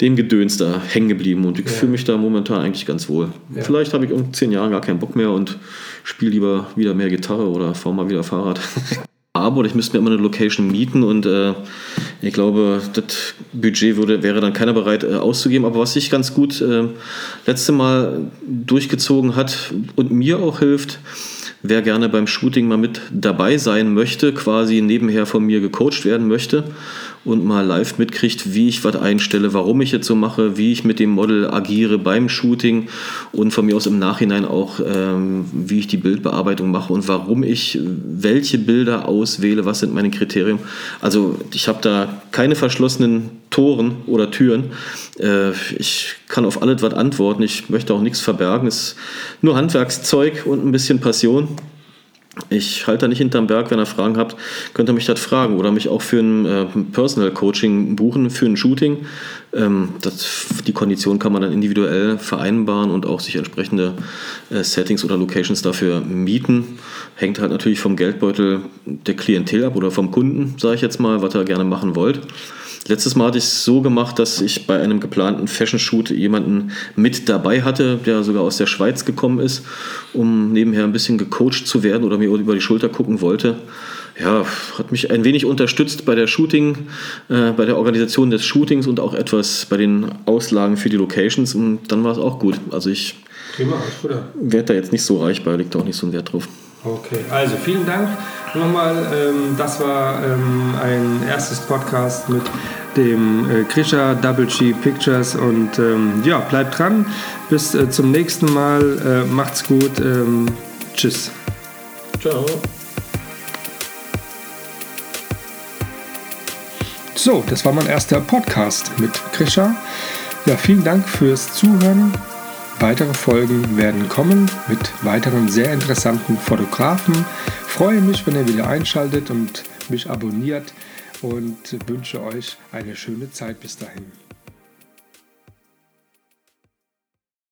B: dem Gedöns da hängen geblieben und ich ja. fühle mich da momentan eigentlich ganz wohl. Ja. Vielleicht habe ich um zehn Jahren gar keinen Bock mehr und spiele lieber wieder mehr Gitarre oder fahre mal wieder Fahrrad. Aber ich müsste mir immer eine Location mieten und äh, ich glaube, das Budget würde, wäre dann keiner bereit äh, auszugeben. Aber was sich ganz gut äh, letzte Mal durchgezogen hat und mir auch hilft, wer gerne beim Shooting mal mit dabei sein möchte, quasi nebenher von mir gecoacht werden möchte und mal live mitkriegt, wie ich was einstelle, warum ich jetzt so mache, wie ich mit dem Model agiere beim Shooting und von mir aus im Nachhinein auch, ähm, wie ich die Bildbearbeitung mache und warum ich welche Bilder auswähle, was sind meine Kriterien. Also ich habe da keine verschlossenen Toren oder Türen. Äh, ich kann auf alles was antworten. Ich möchte auch nichts verbergen. Es ist nur Handwerkszeug und ein bisschen Passion. Ich halte da nicht hinterm Berg, wenn ihr Fragen habt, könnt ihr mich das fragen oder mich auch für ein äh, Personal Coaching buchen, für ein Shooting. Ähm, das, die Kondition kann man dann individuell vereinbaren und auch sich entsprechende äh, Settings oder Locations dafür mieten. Hängt halt natürlich vom Geldbeutel der Klientel ab oder vom Kunden, sage ich jetzt mal, was ihr gerne machen wollt. Letztes Mal hatte ich es so gemacht, dass ich bei einem geplanten Fashion-Shoot jemanden mit dabei hatte, der sogar aus der Schweiz gekommen ist, um nebenher ein bisschen gecoacht zu werden oder mir über die Schulter gucken wollte. Ja, hat mich ein wenig unterstützt bei der Shooting, äh, bei der Organisation des Shootings und auch etwas bei den Auslagen für die Locations und dann war es auch gut. Also ich werde da jetzt nicht so reich bei, liegt auch nicht so ein Wert drauf.
A: Okay, also vielen Dank nochmal. Ähm, das war ähm, ein erstes Podcast mit dem äh, Krisha Double G Pictures und ähm, ja, bleibt dran. Bis äh, zum nächsten Mal. Äh, macht's gut. Ähm, tschüss.
B: Ciao.
A: So, das war mein erster Podcast mit Krisha. Ja, vielen Dank fürs Zuhören. Weitere Folgen werden kommen mit weiteren sehr interessanten Fotografen. Freue mich, wenn ihr wieder einschaltet und mich abonniert und wünsche euch eine schöne Zeit bis dahin.